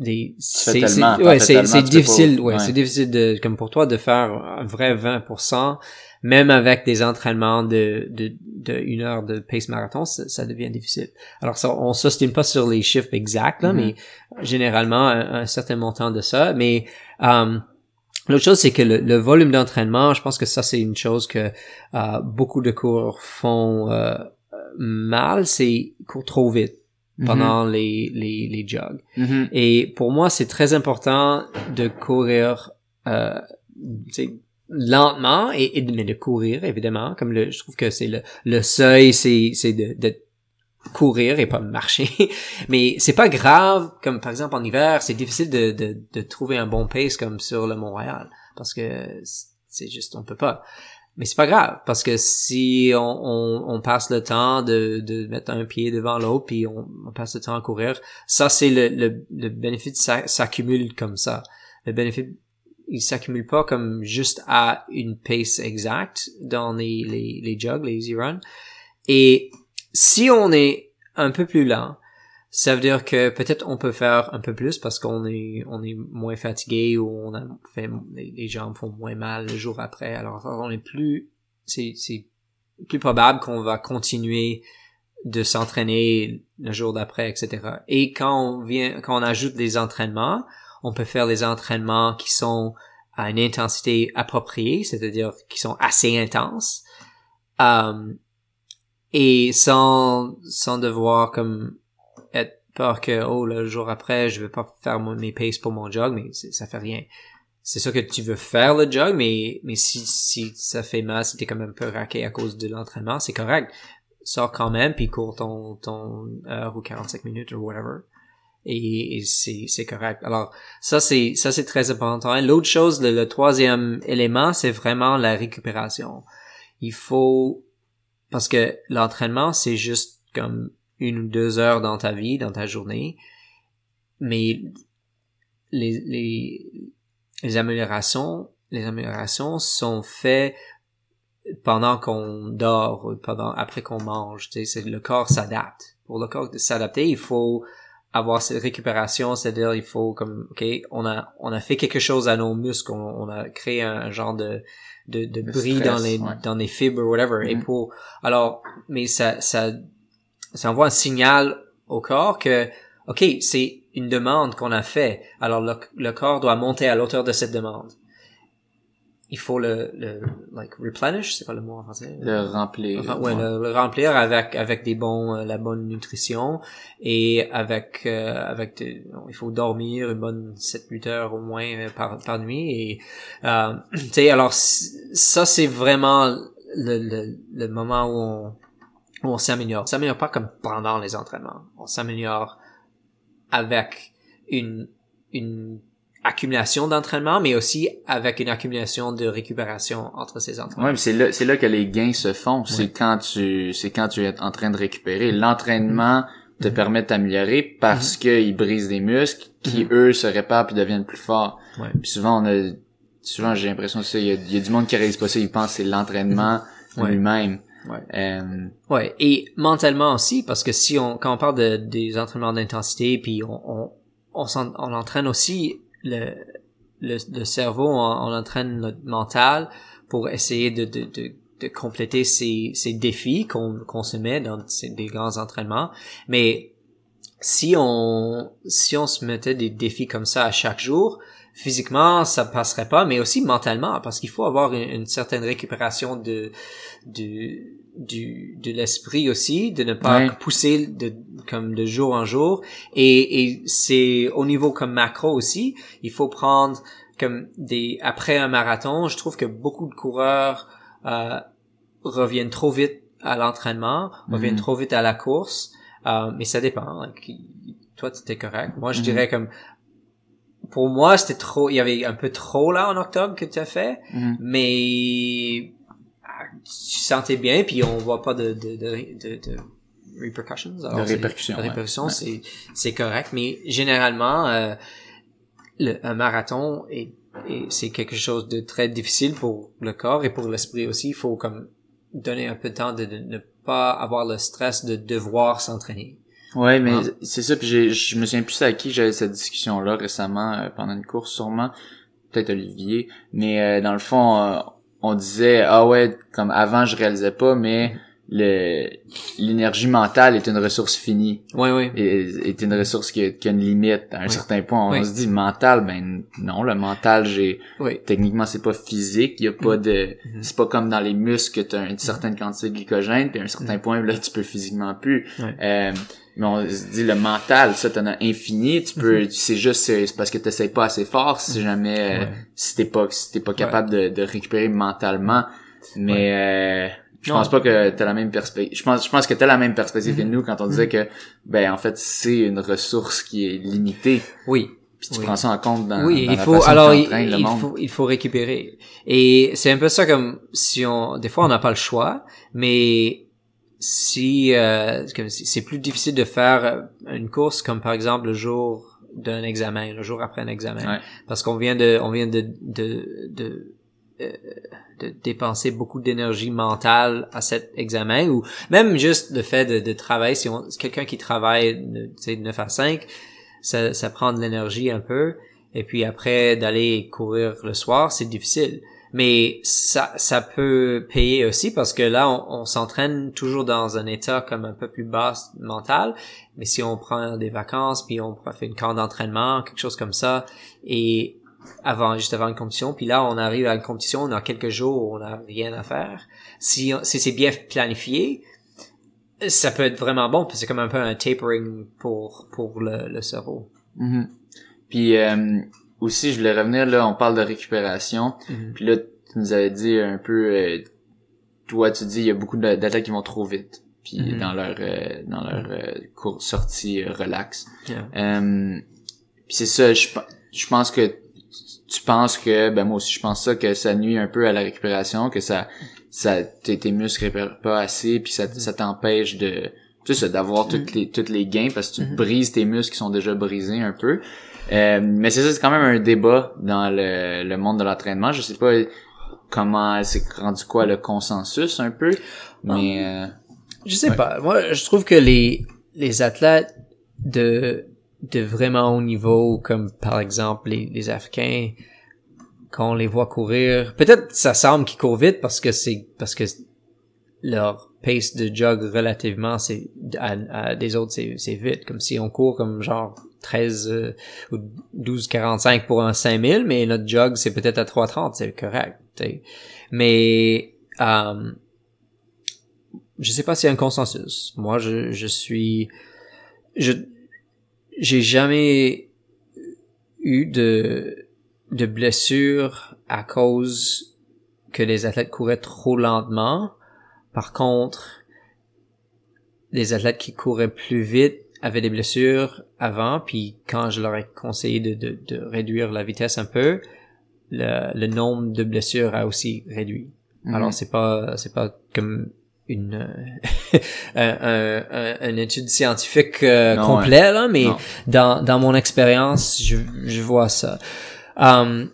des, c'est, ouais, difficile, ouais, ouais. c'est difficile de, comme pour toi, de faire un vrai 20%, même avec des entraînements de, de, de une heure de pace marathon, ça, ça devient difficile. Alors, ça, on s'ostine pas sur les chiffres exacts, là, Mhm. mais généralement, un, un certain montant de ça, mais, euh, L'autre chose, c'est que le, le volume d'entraînement, je pense que ça, c'est une chose que euh, beaucoup de coureurs font euh, mal, c'est courent trop vite pendant les, les, les jogs. Mhm. Et pour moi, c'est très important de courir euh, lentement et, mais de courir évidemment. Comme le, je trouve que c'est le, le seuil, c'est c'est de, de courir et pas marcher. mais c'est pas grave. Comme par exemple en hiver, c'est difficile de, de, de trouver un bon pace comme sur le Montréal parce que c'est juste on peut pas. Mais c'est pas grave parce que si on, on, on passe le temps de, de mettre un pied devant l'autre puis on, on passe le temps à courir, ça c'est le, le, le bénéfice s'accumule comme ça. Le bénéfice il s'accumule pas comme juste à une pace exacte dans les, les, les jogs, les easy runs. Et si on est un peu plus lent, ça veut dire que peut-être on peut faire un peu plus parce qu'on est on est moins fatigué ou on a fait les, jambes font moins mal le jour après. Alors on est plus c'est c'est plus probable qu'on va continuer de s'entraîner le jour d'après, etc. Et quand on vient quand on ajoute des entraînements, on peut faire des entraînements qui sont à une intensité appropriée, c'est-à-dire qui sont assez intenses, euh, et sans sans devoir comme peur que oh le jour après je vais pas faire mon- mes paces pour mon jog, mais ça fait rien. C'est sûr que tu veux faire le jog, mais mais si si ça fait mal, si t'es quand même un peu raqué à cause de l'entraînement, c'est correct. Sors quand même puis cours ton ton heure ou 45 minutes ou whatever et, et c'est correct. Alors ça c'est ça c'est très important. L'autre chose, le, le troisième élément, c'est vraiment la récupération. Il faut parce que l'entraînement c'est juste comme une ou deux heures dans ta vie, dans ta journée, mais les les les améliorations les améliorations sont faites pendant qu'on dort pendant après qu'on mange tu sais c'est le corps s'adapte pour le corps de s'adapter il faut avoir cette récupération, c'est-à-dire il faut comme ok, on a on a fait quelque chose à nos muscles, on, on a créé un, genre de de, de bris stress, dans les ouais. dans les fibres whatever et Mhm. pour alors mais ça ça ça envoie un signal au corps que ok c'est une demande qu'on a fait. Alors le, le corps doit monter à l'auteur de cette demande. Il faut le, le like replenish c'est pas le mot en français? Le remplir. Re- ouais, le, le remplir avec avec des bons euh, la bonne nutrition et avec euh, avec il faut dormir une bonne 7 8 heures au moins euh, par par nuit et euh, tu sais alors ça c'est vraiment le, le le moment où on où on s'améliore. On s'améliore pas comme pendant les entraînements. On s'améliore avec une une accumulation d'entraînement, mais aussi avec une accumulation de récupération entre ces entraînements. Ouais, mais c'est là, c'est là que les gains se font. C'est quand tu, c'est quand tu es en train de récupérer. L'entraînement te Mhm. permet de t'améliorer parce qu'il brise des muscles qui, eux, se réparent puis deviennent plus forts. Ouais. Puis souvent, on a, souvent, j'ai l'impression que ça, il y a, il y a du monde qui réalise pas ça. Ils pensent que c'est l'entraînement lui-même. Ouais. Euh, Ouais, et mentalement aussi, parce que si on, quand on parle de, des entraînements d'intensité, puis on, on, on, s'en- on entraîne aussi le, le, le cerveau, on, on entraîne notre mental pour essayer de, de, de, de compléter ces, ces défis qu'on qu'on se met dans ces, des grands entraînements. Mais si on, si on se mettait des défis comme ça à chaque jour, physiquement, ça passerait pas, mais aussi mentalement, parce qu'il faut avoir une, une certaine récupération de, du, du, de l'esprit aussi, de ne pas Ouais. pousser de, comme de jour en jour. Et, et c'est au niveau comme macro aussi, il faut prendre comme des, après un marathon, je trouve que beaucoup de coureurs, euh, reviennent trop vite à l'entraînement, reviennent Mhm. trop vite à la course, euh, mais ça dépend. hein. Toi, tu étais correct. Moi, je Mhm. dirais comme, pour moi, c'était trop, il y avait un peu trop là en octobre que tu as fait, mhm. mais ah, tu sentais bien, puis on voit pas de, de, de, de, de repercussions. Alors, De répercussions, de ouais. répercussions, Ouais. c'est, correct, mais généralement, euh, le, un marathon est, est- c'est quelque chose de très difficile pour le corps et pour l'esprit aussi. Il faut comme donner un peu de temps de, de ne pas avoir le stress de devoir s'entraîner. Ouais, mais Ah. c'est ça. Puis j'ai- je me souviens plus à qui j'avais cette discussion-là récemment euh, pendant une course, sûrement. Peut-être Olivier. Mais euh, dans le fond, euh, on disait ah ouais, comme avant je réalisais pas, mais le l'énergie mentale est une ressource finie. Oui, oui. Et- est une ressource qui a, qui a une limite à un Oui. certain point. On Oui. se dit mental, ben non, le mental, j'ai Oui. techniquement c'est pas physique, il y a pas de Mhm. c'est pas comme dans les muscles que tu as une certaine quantité de glycogène puis à un certain point là tu peux physiquement plus. Ouais. Euh, mais on se dit le mental, ça t'en as infini, tu peux c'est juste c'est parce que t'essayes pas assez fort si jamais euh, Mhm. Ouais. si t'es pas si t'es pas capable de, de récupérer mentalement. Mais euh, je pense pas que t'as la même perspective. Je pense je pense que t'as la même perspective que Mhm. nous quand on disait que ben en fait c'est une ressource qui est limitée. Oui. Puis tu Oui. prends ça en compte dans, oui, dans il la faut, façon alors, il, le il monde. faut, il faut récupérer. Et c'est un peu ça comme si on, des fois on n'a pas le choix, mais si, euh, si- c'est plus difficile de faire euh, une course comme par exemple le jour d'un examen, le jour après un examen, Ouais. parce qu'on vient de, on vient de, de, de, euh, de dépenser beaucoup d'énergie mentale à cet examen ou même juste le fait de, de travailler si on quelqu'un qui travaille de 9 à 5 ça, ça prend de l'énergie un peu. Et puis après d'aller courir le soir c'est difficile mais ça ça peut payer aussi parce que là on, on s'entraîne toujours dans un état comme un peu plus bas mental. Mais si on prend des vacances puis on fait une camp d'entraînement quelque chose comme ça et avant juste avant une compétition puis là on arrive à une compétition dans quelques jours on n'a rien à faire. Si si c'est bien planifié ça peut être vraiment bon parce que c'est comme un peu un tapering pour pour le, le cerveau. Mhm. Puis euh, aussi, je voulais revenir là, on parle de récupération. Puis là, tu nous avais dit un peu, euh, toi, tu dis il y a beaucoup d'athlètes qui vont trop vite. Puis Mhm. dans leur euh, dans leur euh, course sortie euh, relax. Yeah. Euh, puis c'est ça, je, je pense que tu penses que, ben moi aussi je pense ça que ça nuit un peu à la récupération, que ça, ça tes, tes muscles récupèrent pas assez, puis ça, ça t'empêche de, tu sais, d'avoir toutes les toutes les gains parce que tu Mhm. brises tes muscles qui sont déjà brisés un peu. Euh, mais c'est ça, c'est quand même un débat dans le, le monde de l'entraînement. Je sais pas comment c'est rendu quoi le consensus un peu, mais euh, Je sais Ouais. pas. Moi, je trouve que les, les athlètes de, de vraiment haut niveau, comme par exemple les, les Africains, quand on les voit courir, peut-être ça semble qu'ils courent vite parce que c'est parce que leur pace de jog relativement c'est à, des autres c'est c'est vite comme si on court comme genre 13 euh, ou 12 45 pour un 5000 mais notre jog c'est peut-être à 330 c'est correct t'sais. mais euh, je sais pas s'il y a un consensus moi je je suis je j'ai jamais eu de de blessures à cause que les athlètes couraient trop lentement. Par contre, les athlètes qui couraient plus vite avaient des blessures avant, puis quand je leur ai conseillé de, de, de réduire la vitesse un peu, le, le, nombre de blessures a aussi réduit. Mhm. Alors c'est pas c'est pas comme une un, un, un, une étude scientifique euh, Non, complète là, mais Non. dans dans mon expérience, je je vois ça. Um,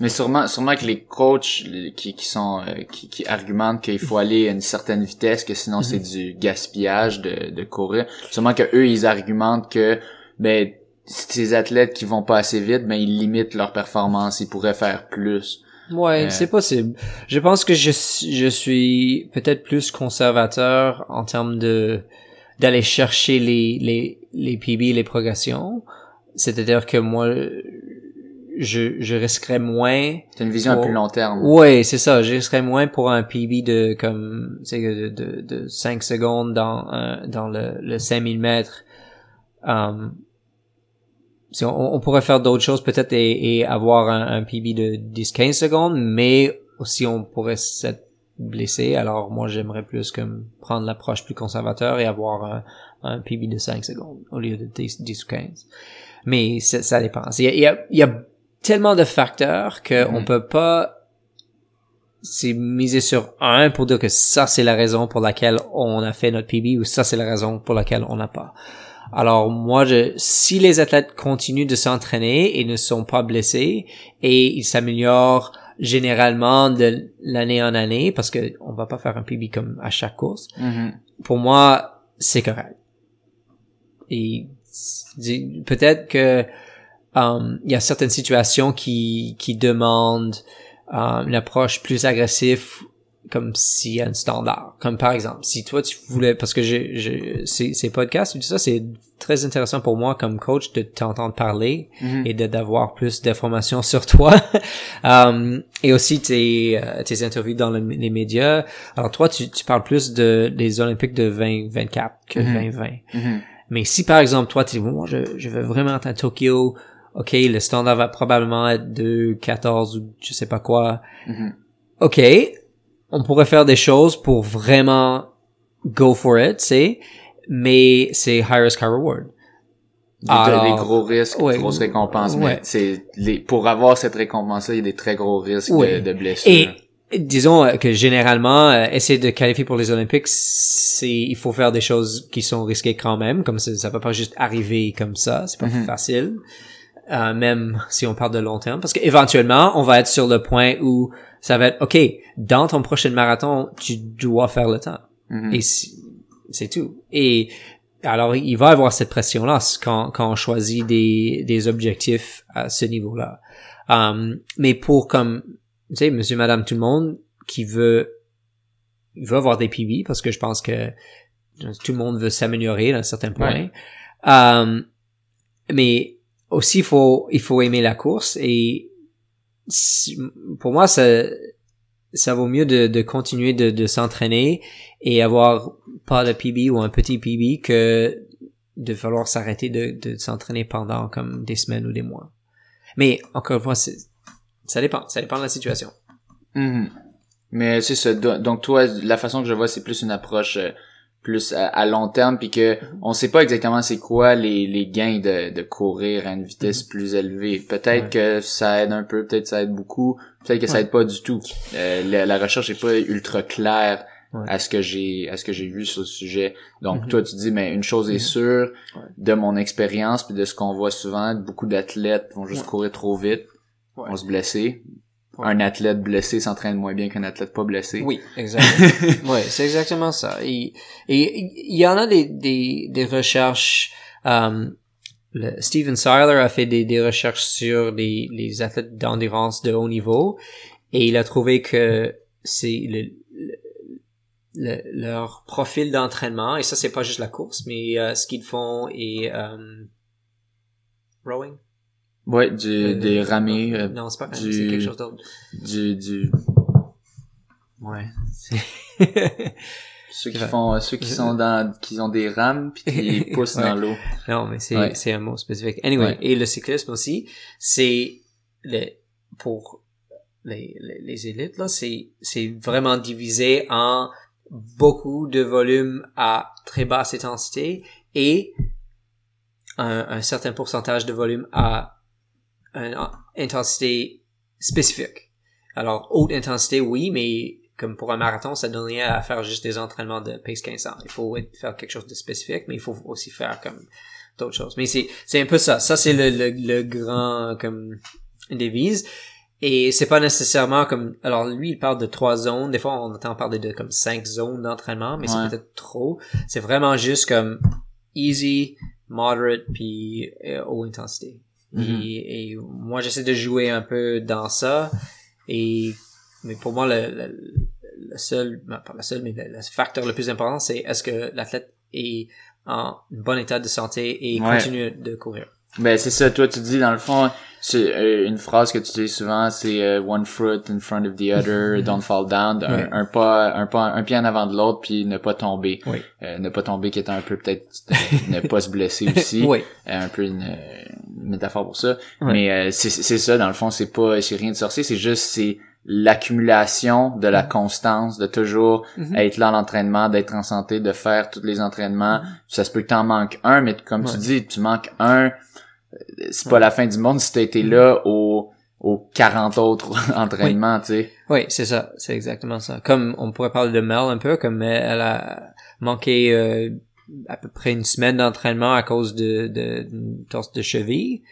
Mais sûrement, sûrement que les coachs qui, qui sont euh, qui, qui argumentent qu'il faut aller à une certaine vitesse, que sinon c'est du gaspillage de, de courir. Sûrement que eux ils argumentent que ben ces athlètes qui vont pas assez vite, ben ils limitent leur performance, ils pourraient faire plus. Ouais, Euh, c'est possible. Je pense que je, je suis peut-être plus conservateur en termes de d'aller chercher les les les PB, les progressions. C'est-à-dire que moi, je je risquerais moins. C'est une vision à Oh. plus long terme. Ouais, c'est ça. Je risquerais moins pour un PB de comme de, de de 5 secondes dans un- dans le le 5000 mètres. Um, si on, on pourrait faire d'autres choses peut-être et, et avoir un, un PB de 10-15 secondes, mais aussi on pourrait s'être blessé. Alors moi j'aimerais plus comme prendre l'approche plus conservateur et avoir un, un PB de 5 secondes au lieu de 10, 10 ou 15. Mais ça, ça dépend. Il y a, il y a tellement de facteurs que Mhm. on peut pas c'est miser sur un pour dire que ça c'est la raison pour laquelle on a fait notre PB ou ça c'est la raison pour laquelle on n'a pas. Alors moi, je, si les athlètes continuent de s'entraîner et ne sont pas blessés et ils s'améliorent généralement de l'année en année, parce que on va pas faire un PB comme à chaque course, Mhm. pour moi, c'est correct. Et peut-être que um, il y a certaines situations qui qui demandent um, une approche plus agressive comme s'il y a un standard. Comme par exemple, si toi tu voulais, parce que j'ai, j'ai ces, ces podcasts, tout ça, c'est très intéressant pour moi comme coach de t'entendre parler Mhm. et de d'avoir plus d'informations sur toi. Um, et aussi tes, euh, tes interviews dans le- les médias. Alors toi, tu, tu parles plus de des Olympiques de 2024 que Mhm. 2020. Mhm. Mais si par exemple toi tu dis moi je, je veux vraiment être à Tokyo, ok le standard va probablement être de 14 ou je sais pas quoi. Mhm. Ok, on pourrait faire des choses pour vraiment go for it, sais, mais c'est high risk high reward. Alors, des gros risques, ouais, grosses récompenses, ouais. mais c'est les pour avoir cette récompense-là, il y a des très gros risques Ouais. de, de blessures. Et disons euh, que généralement, euh, essayer de qualifier pour les Olympiques, c'est il faut faire des choses qui sont risquées quand même, comme ça, ça va pas juste arriver comme ça, c'est pas Mhm. facile. Euh, même si on parle de long terme, parce qu'éventuellement, on va être sur le point où ça va être, ok, dans ton prochain marathon, tu dois faire le temps. Mhm. Et c'est tout. Et alors, il va y avoir cette pression-là quand, quand on choisit des, des objectifs à ce niveau-là. Um, mais pour comme, tu sais, monsieur, madame, tout le monde qui veut, veut avoir des PB parce que je pense que tout le monde veut s'améliorer à un certain point. Um, mais aussi, il faut, il faut aimer la course et pour moi, ça, ça vaut mieux de, de continuer de, de s'entraîner et avoir pas de PB ou un petit PB que de falloir s'arrêter de, de s'entraîner pendant comme des semaines ou des mois. Mais encore une fois, ça dépend, ça dépend de la situation. Mhm. Mais c'est ça. Do- Donc toi, la façon que je vois, c'est plus une approche euh, plus à, à long terme, puis que on sait pas exactement c'est quoi les, les gains de, de courir à une vitesse plus élevée. Peut-être Ouais. que ça aide un peu, peut-être ça aide beaucoup, peut-être que ça aide pas du tout. Euh, la, la recherche est pas ultra claire Ouais. à ce que j'ai à ce que j'ai vu sur le sujet. Donc Mhm. toi tu dis mais une chose est Mhm. sûre de mon expérience puis de ce qu'on voit souvent, beaucoup d'athlètes vont juste Ouais. courir trop vite, vont se blesser. Un athlète blessé s'entraîne moins bien qu'un athlète pas blessé. Oui, exactement. ouais, c'est exactement ça. Et et il y en a des des, des recherches euh, le Steven Seiler a fait des, des recherches sur les, les athlètes d'endurance de haut niveau et il a trouvé que c'est le, le, leur profil d'entraînement et ça c'est pas juste la course mais euh, ce qu'ils font et euh, rowing Ouais, du, Euh, des ramées. euh, non c'est pas du- c'est quelque chose d'autre du, du, ouais ceux qui font, euh, ceux qui sont dans, qui ont des rames puis qui poussent Ouais. dans l'eau. Non, mais c'est Ouais. c'est un mot spécifique. Anyway, Ouais. et le cyclisme aussi, c'est le pour les, les, les élites là, c'est c'est vraiment divisé en beaucoup de volumes à très basse intensité et un, un certain pourcentage de volume à une intensité spécifique. Alors haute intensité, oui, mais comme pour un marathon, ça donne rien à faire juste des entraînements de pace 1500. Il faut faire quelque chose de spécifique, mais il faut aussi faire comme d'autres choses. Mais c'est, c'est un peu ça. Ça, c'est le, le, le grand, comme, devise. Et c'est pas nécessairement comme, alors lui, il parle de trois zones. Des fois, on entend parler de comme cinq zones d'entraînement, mais Ouais. c'est peut-être trop. C'est vraiment juste comme easy, moderate, puis euh, haute intensité. Mhm. et, et moi, j'essaie de jouer un peu dans ça. Et, mais pour moi, le, le, le seul, ben, pas le seul, mais le, le facteur le plus important, c'est est-ce que l'athlète est en bon état de santé et Ouais. continue de courir? Ben c'est ça, toi tu dis dans le fond, c'est euh, une phrase que tu dis souvent, c'est euh, one foot in front of the other, don't fall down, un, Ouais. un pas, un pas, un pied en avant de l'autre, puis ne pas tomber. Oui. Euh, ne pas tomber qui est un peu peut-être ne pas se blesser aussi. Oui. Euh, un peu une, euh, une métaphore pour ça. Ouais. Mais euh, c'est c'est ça dans le fond, c'est pas c'est rien de sorcier, c'est juste c'est l'accumulation de la constance, de toujours Mhm. être là en entraînement, d'être en santé, de faire tous les entraînements. Ça se peut que t'en manques un, mais comme Ouais. tu dis, tu manques un, euh, c'est pas la fin du monde si t'as été là aux, aux 40 autres entraînements, tu sais. Oui, c'est ça, c'est exactement ça. Comme on pourrait parler de Mel un peu, comme elle, a manqué euh, à peu près une semaine d'entraînement à cause de, de d'une torse de cheville,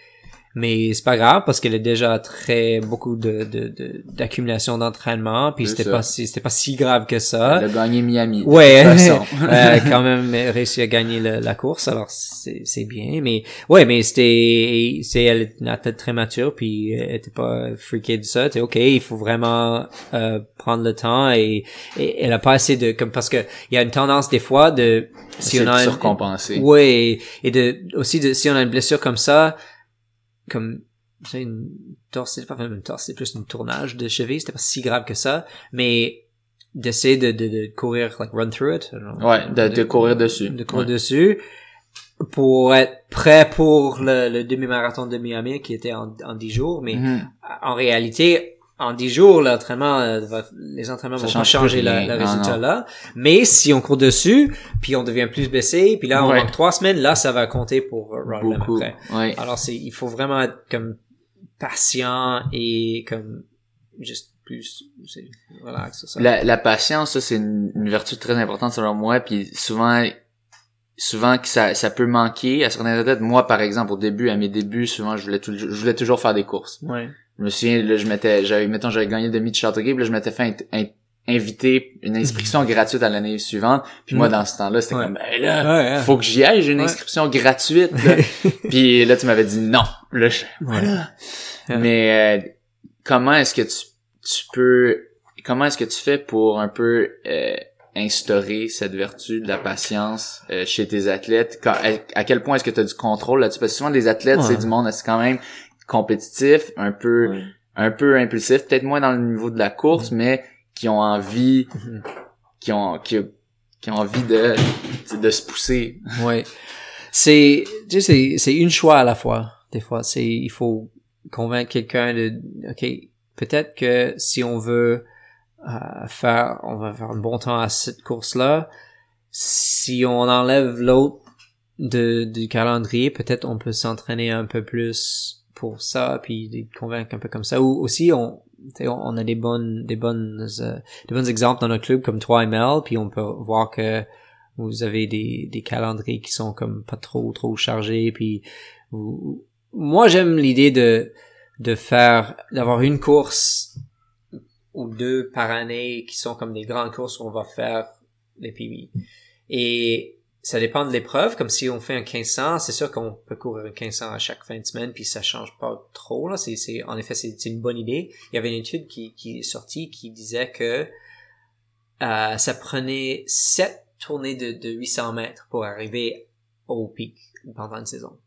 mais c'est pas grave parce qu'elle a déjà très beaucoup de de- de- d'accumulation d'entraînement, puis c'était pas si c'était pas si grave que ça. Elle a gagné Miami. de Ouais, toute façon. elle a quand même réussi à gagner le- la course, alors c'est c'est bien. Mais ouais, mais c'était c'est elle est une athlète très mature, puis elle était pas freakée de ça. T'es ok, il faut vraiment euh, prendre le temps et, et elle a pas assez de comme parce que il y a une tendance des fois de si on a une-. Ouais, et de aussi de si on a une blessure comme ça, comme c'est une torse, c'est pas vraiment une torse, c'est plus une tournage de cheville, c'était pas si grave que ça, mais d'essayer de, de, de courir, like run through it. genre, Ouais, de, de courir dessus. De courir Ouais. dessus pour être prêt pour le, le demi-marathon de Miami qui était en, en 10 jours, mais Mhm. en réalité, en 10 jours, l'entraînement, euh, va- les entraînements Ça vont pas changer la- le Non, résultat non. là. Mais si on court dessus, puis on devient plus blessé, puis là on Ouais. manque trois semaines, là ça va compter pour euh, Beaucoup. après. Ouais. Alors c'est, il faut vraiment être comme patient et comme juste plus, c'est relax sur ça. La, la patience, ça, c'est une, une vertu très importante selon moi, puis souvent, souvent que ça, ça peut manquer à certaines athlètes. Moi, par exemple, au début, à mes débuts, souvent, je voulais, tout- je voulais toujours faire des courses. Ouais. Je me souviens, là, je m'étais, j'avais, mettons, j'avais gagné le demi de Châteauguay, puis là, je m'étais fait inviter une inscription gratuite à l'année suivante. Puis moi, Mhm. dans ce temps-là, c'était Ouais. comme, ben là, Ouais, ouais. faut que j'y aille, j'ai une inscription gratuite. là. puis là, tu m'avais dit non. Là, je, voilà. Mais euh, comment est-ce que tu, tu peux, comment est-ce que tu fais pour un peu euh, instaurer cette vertu de la patience euh, chez tes athlètes? Quand- à, à quel point est-ce que tu as du contrôle là-dessus? Parce que souvent, les athlètes, c'est du monde, c'est quand même compétitif, un peu, un peu impulsif, peut-être moins dans le niveau de la course, mais qui ont envie, Mhm. qui ont, qui, qui ont envie de, de se pousser. Ouais. C'est, tu sais, c'est, c'est une choix à la fois. Des fois, c'est, il faut convaincre quelqu'un de, ok, peut-être que si on veut euh, faire, on va faire un bon temps à cette course-là, si on enlève l'autre de, du calendrier, peut-être on peut s'entraîner un peu plus pour ça, puis les convaincre un peu comme ça. Ou aussi, on, on a des bonnes, des bonnes, euh, des bons exemples dans notre club comme 3ML, puis on peut voir que vous avez des, des calendriers qui sont comme pas trop trop chargés puis moi j'aime l'idée de de faire d'avoir une course ou deux par année qui sont comme des grandes courses où on va faire les PB et ça dépend de l'épreuve. Comme si on fait un 1500, c'est sûr qu'on peut courir un 1500 à chaque fin de semaine, puis ça change pas trop. Là, c'est, c'est en effet c'est, une bonne idée. Il y avait une étude qui, qui est sortie qui disait que euh, ça prenait sept tournées de, de 800 mètres pour arriver au pic pendant une saison.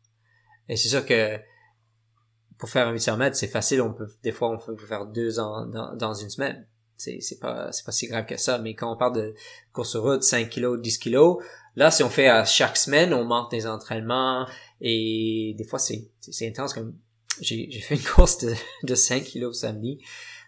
Et c'est sûr que pour faire un 800 mètres, c'est facile. On peut des fois on peut faire deux ans dans, dans une semaine. C'est pas c'est pas si grave que ça. Mais quand on parle de course route 5 kilos, 10 kilos, là si on fait à chaque semaine, on manque des entraînements et des fois c'est c'est intense. Comme j'ai j'ai fait une course de de 5 kilos samedi.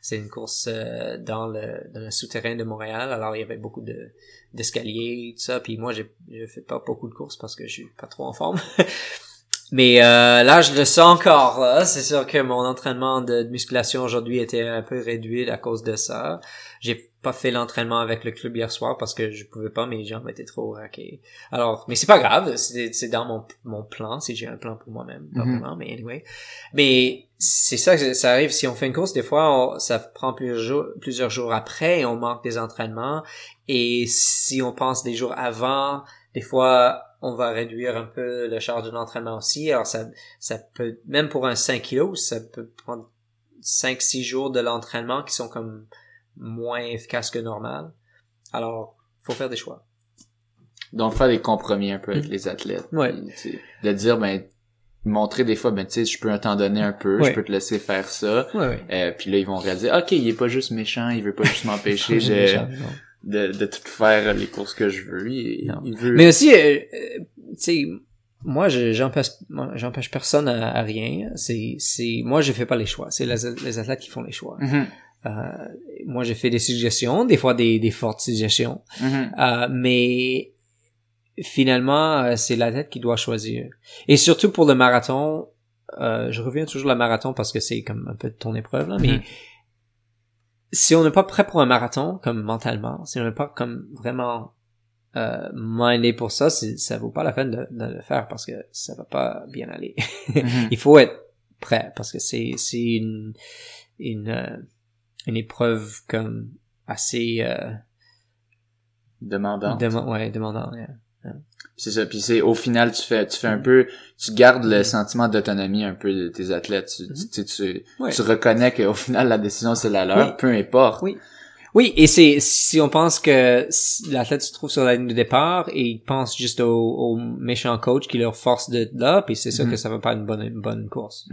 C'est une course euh, dans le dans le souterrain de Montréal. Alors il y avait beaucoup de d'escaliers tout ça. Puis moi j'ai je fais pas beaucoup de courses parce que je suis pas trop en forme. Mais euh, là, je le sens encore. C'est sûr que mon entraînement de, musculation aujourd'hui était un peu réduit à cause de ça. J'ai pas fait l'entraînement avec le club hier soir parce que je pouvais pas, mes jambes étaient trop raquées. Alors, mais c'est pas grave, c'est dans mon, mon plan, si j'ai un plan pour moi-même, pas mhm. vraiment, mais anyway. Mais c'est ça que ça arrive si on fait une course, des fois, ça prend plusieurs jours, plusieurs jours après et on manque des entraînements. Et si on pense des jours avant, des fois, on va réduire un peu le charge de l'entraînement aussi. Alors ça, ça peut, même pour un 5 kilos, ça peut prendre 5-6 jours de l'entraînement qui sont comme moins efficaces que normal. Alors, faut faire des choix. Donc faire des compromis un peu avec les athlètes. Ouais. de dire ben montrer des fois ben tu sais je peux t'en donner un peu, je peux te laisser faire ça. Ouais, euh, puis là ils vont réaliser OK, il est pas juste méchant, il veut pas juste m'empêcher de de, tout faire les courses que je veux. Il, il veut... Mais aussi, euh, euh, tu sais, moi, j'empêche, j'empêche personne à, rien. C'est, c'est, moi, je fais pas les choix. C'est les, les, athlètes qui font les choix. Mm-hmm. euh, moi, j'ai fait des suggestions, des fois des, des fortes suggestions. Mm-hmm. euh, mais finalement, c'est l'athlète qui doit choisir. Et surtout pour le marathon, euh, je reviens toujours au marathon parce que c'est comme un peu ton épreuve là, mais mm-hmm si on n'est pas prêt pour un marathon, comme mentalement, si on n'est pas comme vraiment euh, mindé pour ça, ça vaut pas la peine de, de, le faire parce que ça va pas bien aller. Mhm. Il faut être prêt parce que c'est c'est une une euh, une épreuve comme assez euh, demandante. ouais, demandante. C'est ça. Puis c'est au final tu fais tu fais un peu tu gardes le sentiment d'autonomie un peu de tes athlètes. Tu tu, tu, tu reconnais qu'au final la décision c'est la leur, peu importe. Oui. Oui, et c'est si on pense que l'athlète se trouve sur la ligne de départ et il pense juste au, au méchant coach qui leur force d'être là, puis c'est sûr que ça va pas être une bonne une bonne course.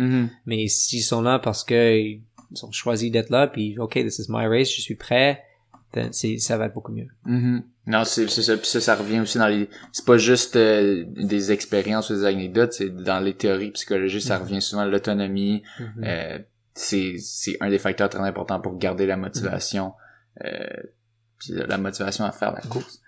Mais s'ils sont là parce que ils ont choisi d'être là, puis ok, this is my race, je suis prêt, c'est ça va être beaucoup mieux. Non, c'est ça. Puis ça, ça revient aussi dans les. C'est pas juste euh, des expériences ou des anecdotes, c'est dans les théories psychologiques, ça mm-hmm. revient souvent à l'autonomie. Mm-hmm. euh, c'est c'est un des facteurs très importants pour garder la motivation. Euh, puis la motivation à faire la course.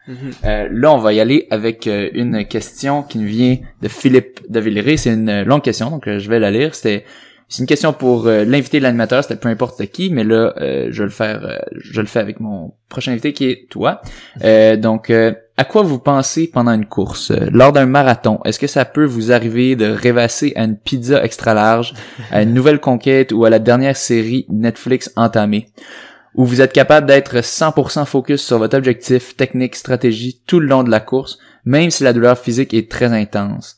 Euh, là, on va y aller avec euh, une question qui nous vient de Philippe de Villeray. C'est une longue question, donc je vais la lire. C'était c'est une question pour euh, l'invité de l'animateur, c'était peu importe qui, mais là, euh, je vais le faire, euh, je le fais avec mon prochain invité qui est toi. donc, à quoi vous pensez pendant une course? Lors d'un marathon, est-ce que ça peut vous arriver de rêvasser à une pizza extra large, à une nouvelle conquête ou à la dernière série Netflix entamée? Où vous êtes capable d'être 100% focus sur votre objectif, technique, stratégie tout le long de la course, même si la douleur physique est très intense?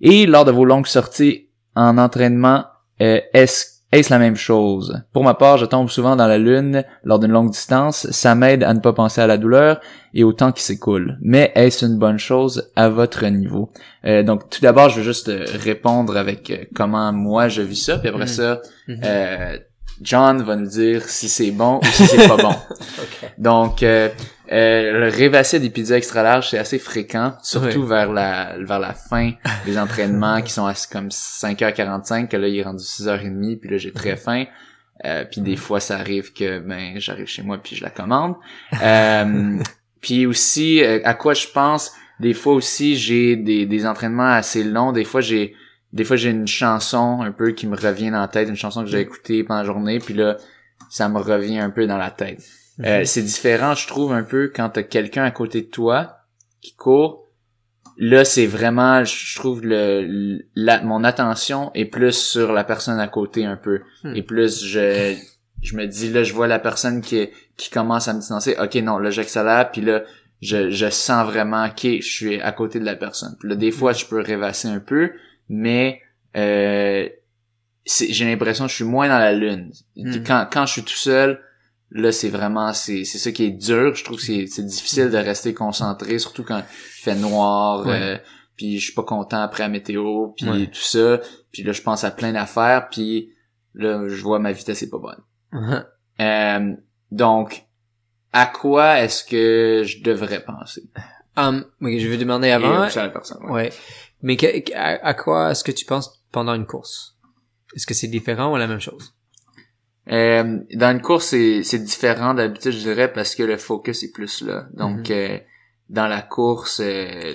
Et lors de vos longues sorties en entraînement euh, est-ce est-ce la même chose? Pour ma part, je tombe souvent dans la lune lors d'une longue distance. Ça m'aide à ne pas penser à la douleur et au temps qui s'écoule. Mais est-ce une bonne chose à votre niveau? Euh, donc, tout d'abord, je veux juste euh, répondre avec comment moi je vis ça. Puis après mm. ça, mm-hmm. John va nous dire si c'est bon ou si c'est pas bon. Donc, euh, euh, le rêvasser des pizzas extra larges, c'est assez fréquent, surtout vers la vers la fin des entraînements qui sont à comme 5h45, que là, il est rendu 6h30, puis là, j'ai très faim. Euh, puis des fois, ça arrive que ben j'arrive chez moi puis je la commande. Euh, puis aussi, euh, à quoi je pense, des fois aussi, j'ai des, des entraînements assez longs. Des fois, j'ai des fois j'ai une chanson un peu qui me revient dans la tête, une chanson que j'ai écoutée pendant la journée, puis là, ça me revient un peu dans la tête. Euh, c'est différent, je trouve, un peu quand t'as quelqu'un à côté de toi qui court. Là, c'est vraiment, je trouve, le, la, mon attention est plus sur la personne à côté un peu. Hmm. Et plus, je, je me dis, là, je vois la personne qui, qui commence à me distancer. Ok, non, là, j'accélère, puis là, je, je sens vraiment que je suis à côté de la personne. Puis là, des fois, je peux rêvasser un peu, mais euh, j'ai l'impression que je suis moins dans la lune. Mm. Quand, quand je suis tout seul, là, c'est vraiment, c'est, c'est ça qui est dur. Je trouve que c'est, c'est difficile de rester concentré, surtout quand il fait noir, Ouais. euh, puis je suis pas content après la météo, puis Ouais. tout ça. Puis là, je pense à plein d'affaires, puis là, je vois ma vitesse est pas bonne. Euh, donc, à quoi est-ce que je devrais penser? Um, oui, je vais demander avant. Et, euh, la personne, ouais. Ouais. Mais que- à, à quoi est-ce que tu penses pendant une course? Est-ce que c'est différent ou la même chose? Euh, dans une course, c'est, c'est différent d'habitude, je dirais, parce que le focus est plus là. Donc, euh, dans la course, euh,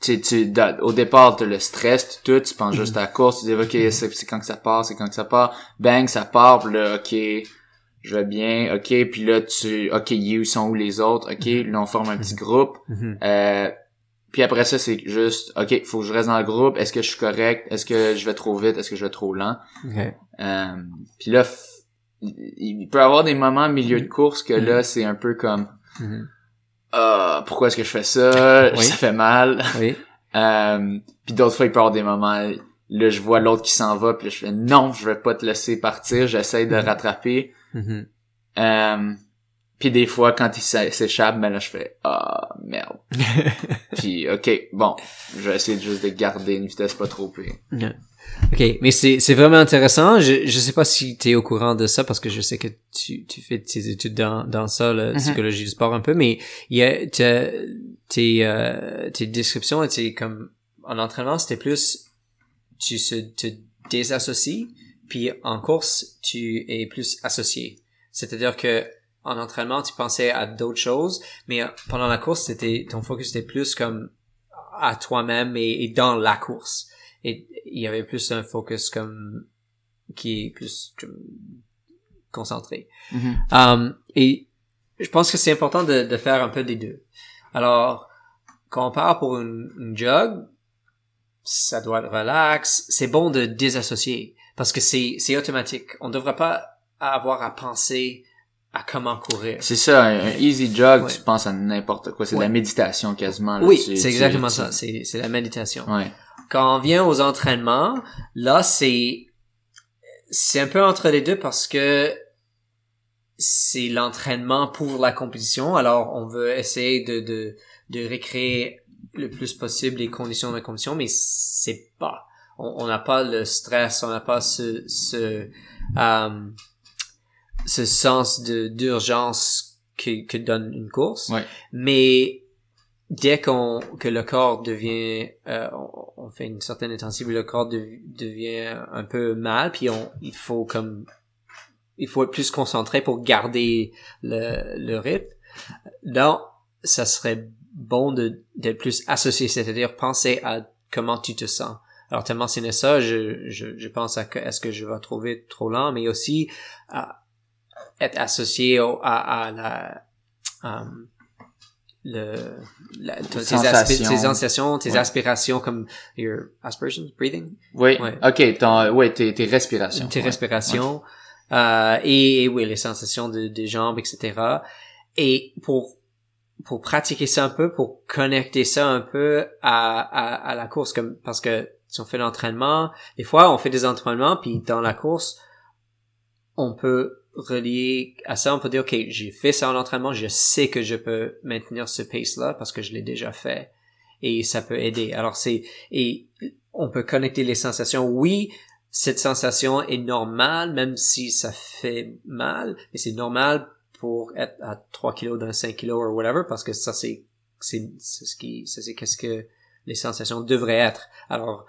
tu, tu, dans- au départ, t'as le stress, tout, tu penses juste à la course, tu dis, ok, c'est, c'est quand que ça part, c'est quand que ça part, bang, ça part, puis là, ok, je vais bien, ok, puis là, tu, ok, ils sont où les autres, ok, là, on forme un petit groupe, Mhm. euh, puis après ça, c'est juste, ok, faut que je reste dans le groupe, est-ce que je suis correct, est-ce que je vais trop vite, est-ce que je vais trop lent, Ok. euh, puis là, il peut y avoir des moments au milieu de course que là, c'est un peu comme Mhm. ah pourquoi est-ce que je fais ça? Oui. ça fait mal Oui. euh, puis d'autres fois il peut y avoir des moments là je vois l'autre qui s'en va puis là, je fais non je vais pas te laisser partir j'essaie de Mhm. rattraper Mhm. euh, puis des fois quand il s'échappe ben là je fais ah merde puis ok bon je vais essayer juste de garder une vitesse pas trop pire Ok, mais c'est vraiment intéressant. Je je sais pas si tu es au courant de ça parce que je sais que tu tu fais tes études dans dans ça, la Mhm. psychologie du sport un peu, mais il y a tes euh, tes descriptions étaient comme en entraînement c'était plus tu se te désassocies puis en course tu es plus associé. C'est-à-dire que en entraînement tu pensais à d'autres choses, mais pendant la course c'était ton focus était plus comme à toi-même et, et dans la course et il y avait plus un focus comme qui est plus comme, concentré. Um, et je pense que c'est important de, de faire un peu des deux. Alors, quand on part pour une, une jog, ça doit être relax. C'est bon de désassocier parce que c'est c'est automatique. On ne devrait pas avoir à penser à comment courir. c'est ça un, easy jog Ouais. tu penses à n'importe quoi c'est de la méditation quasiment là. Oui, c'est exactement tu- ça. C'est c'est la méditation. ouais quand on vient aux entraînements, là, c'est, c'est un peu entre les deux parce que c'est l'entraînement pour la compétition. Alors, on veut essayer de, de, de recréer le plus possible les conditions de la compétition, mais c'est pas. On on n'a pas le stress, on n'a pas ce, ce, euh, ce sens de, d'urgence que, que donne une course. Ouais. Mais dès qu'on que le corps devient euh, on, fait une certaine intensité le corps dev- devient un peu mal puis on il faut comme il faut être plus concentré pour garder le, le rythme donc ça serait bon de d'être plus associé c'est-à-dire penser à comment tu te sens alors as mentionné ça je, je, je pense à que, est-ce que je vais trouver trop lent mais aussi à être associé au, à, à la euh, le, la, tes, aspi- tes sensations, tes Ouais. aspirations comme your aspirations, breathing, Oui, Ouais. ok, ton, ouais, tes, tes respirations. tes ouais. respirations, euh, et, et oui, les sensations de, des jambes, etc. Et pour pour pratiquer ça un peu, pour connecter ça un peu à, à, à la course, comme parce que si on fait l'entraînement, des fois on fait des entraînements, puis dans la course, on peut relier à ça, on peut dire, OK, j'ai fait ça en entraînement, je sais que je peux maintenir ce pace-là parce que je l'ai déjà fait. Et ça peut aider. Alors c'est, et on peut connecter les sensations. Oui, cette sensation est normale, même si ça fait mal, mais c'est normal pour être à 3 kilos d'un 5 kilos ou whatever, parce que ça c'est, c'est, ce qui, ça c'est qu'est-ce que les sensations devraient être. Alors,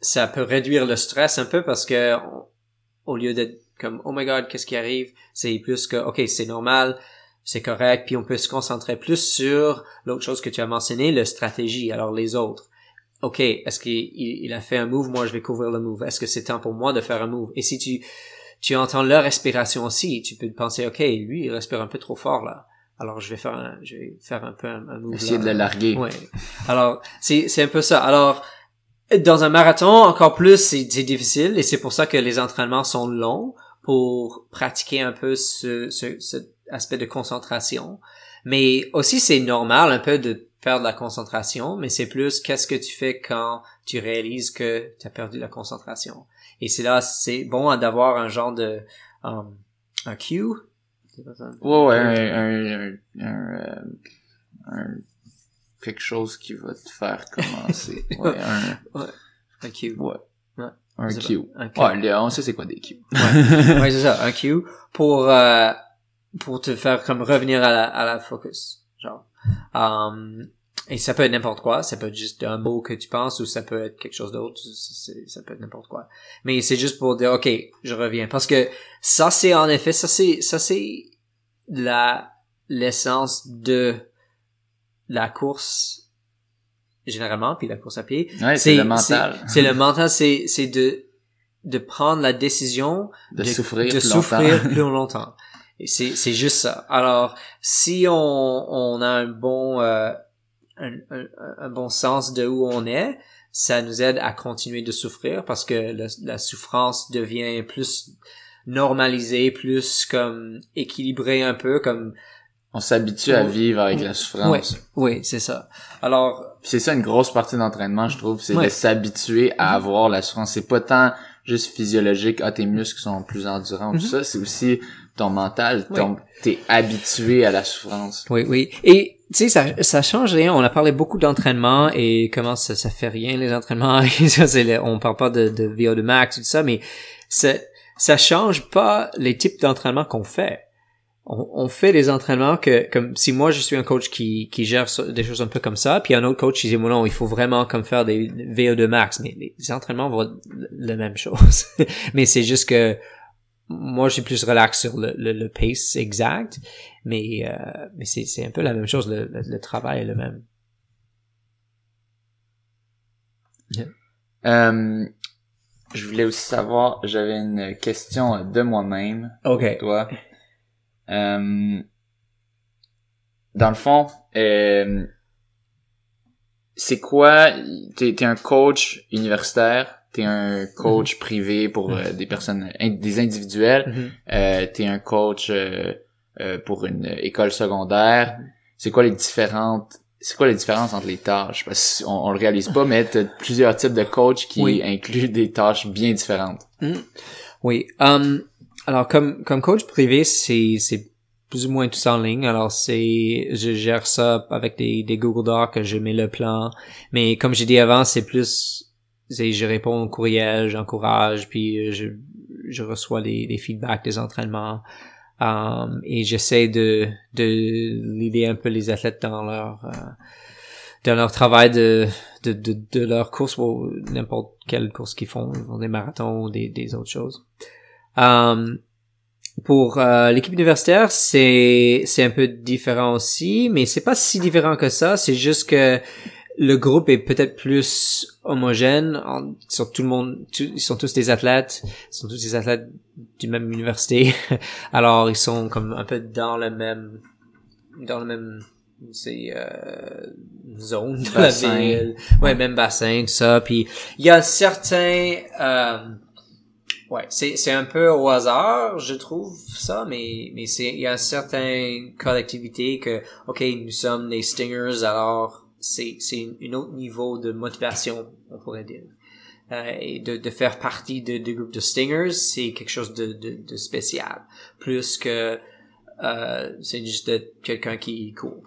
ça peut réduire le stress un peu parce que au lieu d'être comme oh my god qu'est-ce qui arrive? C'est plus que ok c'est normal c'est correct puis on peut se concentrer plus sur l'autre chose que tu as mentionné le stratégie alors les autres ok est-ce qu'il il, il a fait un move moi je vais couvrir le move est-ce que c'est temps pour moi de faire un move? Et si tu tu entends leur respiration aussi tu peux penser ok lui il respire un peu trop fort là alors je vais faire un, je vais faire un peu un, un move Essayer là. de le larguer. Ouais. Alors, c'est, c'est un peu ça. Alors, dans un marathon, encore plus, c'est difficile et c'est pour ça que les entraînements sont longs pour pratiquer un peu ce, ce, cet aspect de concentration. Mais aussi, c'est normal un peu de perdre la concentration, mais c'est plus qu'est-ce que tu fais quand tu réalises que tu as perdu la concentration? Et c'est là, c'est bon d'avoir un genre de um, un cue. Ouais, ouais, un, un, un, euh, un, quelque chose qui va te faire commencer. ouais, un, ouais, un cue. Ouais. Un pas, un cue. Ouais, le- on sait c'est quoi des cues. Ouais, ouais c'est ça, un cue pour euh, pour te faire comme revenir à la, à la focus, genre. Um, et ça peut être n'importe quoi, ça peut être juste un mot que tu penses ou ça peut être quelque chose d'autre, ça peut être n'importe quoi. Mais c'est juste pour dire ok, je reviens parce que ça c'est en effet ça c'est ça c'est la l'essence de la course généralement puis la course à pied Ouais, c'est le mental. c'est le mental c'est c'est de de prendre la décision De, souffrir de plus souffrir longtemps. plus longtemps. Et c'est c'est juste ça. Alors si on on a un bon euh, un, un, un bon sens de où on est, ça nous aide à continuer de souffrir parce que le- la souffrance devient plus normalisée, plus comme équilibrée un peu comme On s'habitue à vivre avec la souffrance. oui, c'est ça. Alors c'est ça une grosse partie d'entraînement, je trouve, c'est Ouais. de s'habituer à avoir la souffrance. C'est pas tant juste physiologique, ah tes muscles sont plus endurants, Mhm. tout ça, c'est aussi ton mental, ton, t'es habitué à la souffrance. Oui, oui. Et tu sais, ça, ça change rien. On a parlé beaucoup d'entraînement et comment ça, ça fait rien les entraînements. Ça, le- on parle pas de, de VO2 max tout ça, mais ça, ça change pas les types d'entraînement qu'on fait. On, on fait des entraînements que, comme si moi je suis un coach qui, qui gère des choses un peu comme ça, puis un autre coach qui dit, bon non, il faut vraiment comme faire des VO2 max, mais les entraînements vont la même chose. mais c'est juste que moi je suis plus relax sur le, le, le pace exact, mais, euh, mais c'est, c'est un peu la même chose, le, le, le travail est le même. Euh, je voulais aussi savoir, j'avais une question de moi-même, Ok. toi. Euh, dans le fond, euh, c'est quoi, t'es, t'es un coach universitaire, t'es un coach privé pour euh, des personnes, in- des individuels, Mhm. euh, t'es un coach euh, pour une école secondaire. C'est quoi les différentes c'est quoi la différence entre les tâches? Parce qu'on on le réalise pas mais t'as plusieurs types de coachs qui Oui. incluent des tâches bien différentes. Oui. Um, alors comme comme coach privé, c'est c'est plus ou moins tout ça en ligne. Alors c'est je gère ça avec des des Google Docs, je mets le plan. Mais comme j'ai dit avant, c'est plus c'est je réponds aux courriels, j'encourage, puis euh, je je reçois des des feedbacks des entraînements. Um, et j'essaie de de l'aider un peu les athlètes dans leur euh, dans leur travail de de, de, de leur course ou n'importe quelle course qu'ils font, des marathons ou des, des autres choses. Um, pour euh, l'équipe universitaire, c'est c'est un peu différent aussi, mais c'est pas si différent que ça. C'est juste que le groupe est peut-être plus homogène. En, sur tout le monde, tout- ils sont tous des athlètes, ils sont tous des athlètes d'une même université. Alors ils sont comme un peu dans le même dans le même c'est euh, zone de Bassin. la ville. Ouais, même bassin, tout ça. Puis il y a certains euh, Ouais, c'est c'est un peu au hasard, je trouve ça, mais mais c'est il y a certaines collectivités que ok nous sommes les Stingers, alors c'est c'est un autre niveau de motivation, on pourrait dire. Euh, et de, de faire partie de, de groupe de Stingers, c'est quelque chose de, de, de spécial, plus que euh, c'est juste de quelqu'un qui court.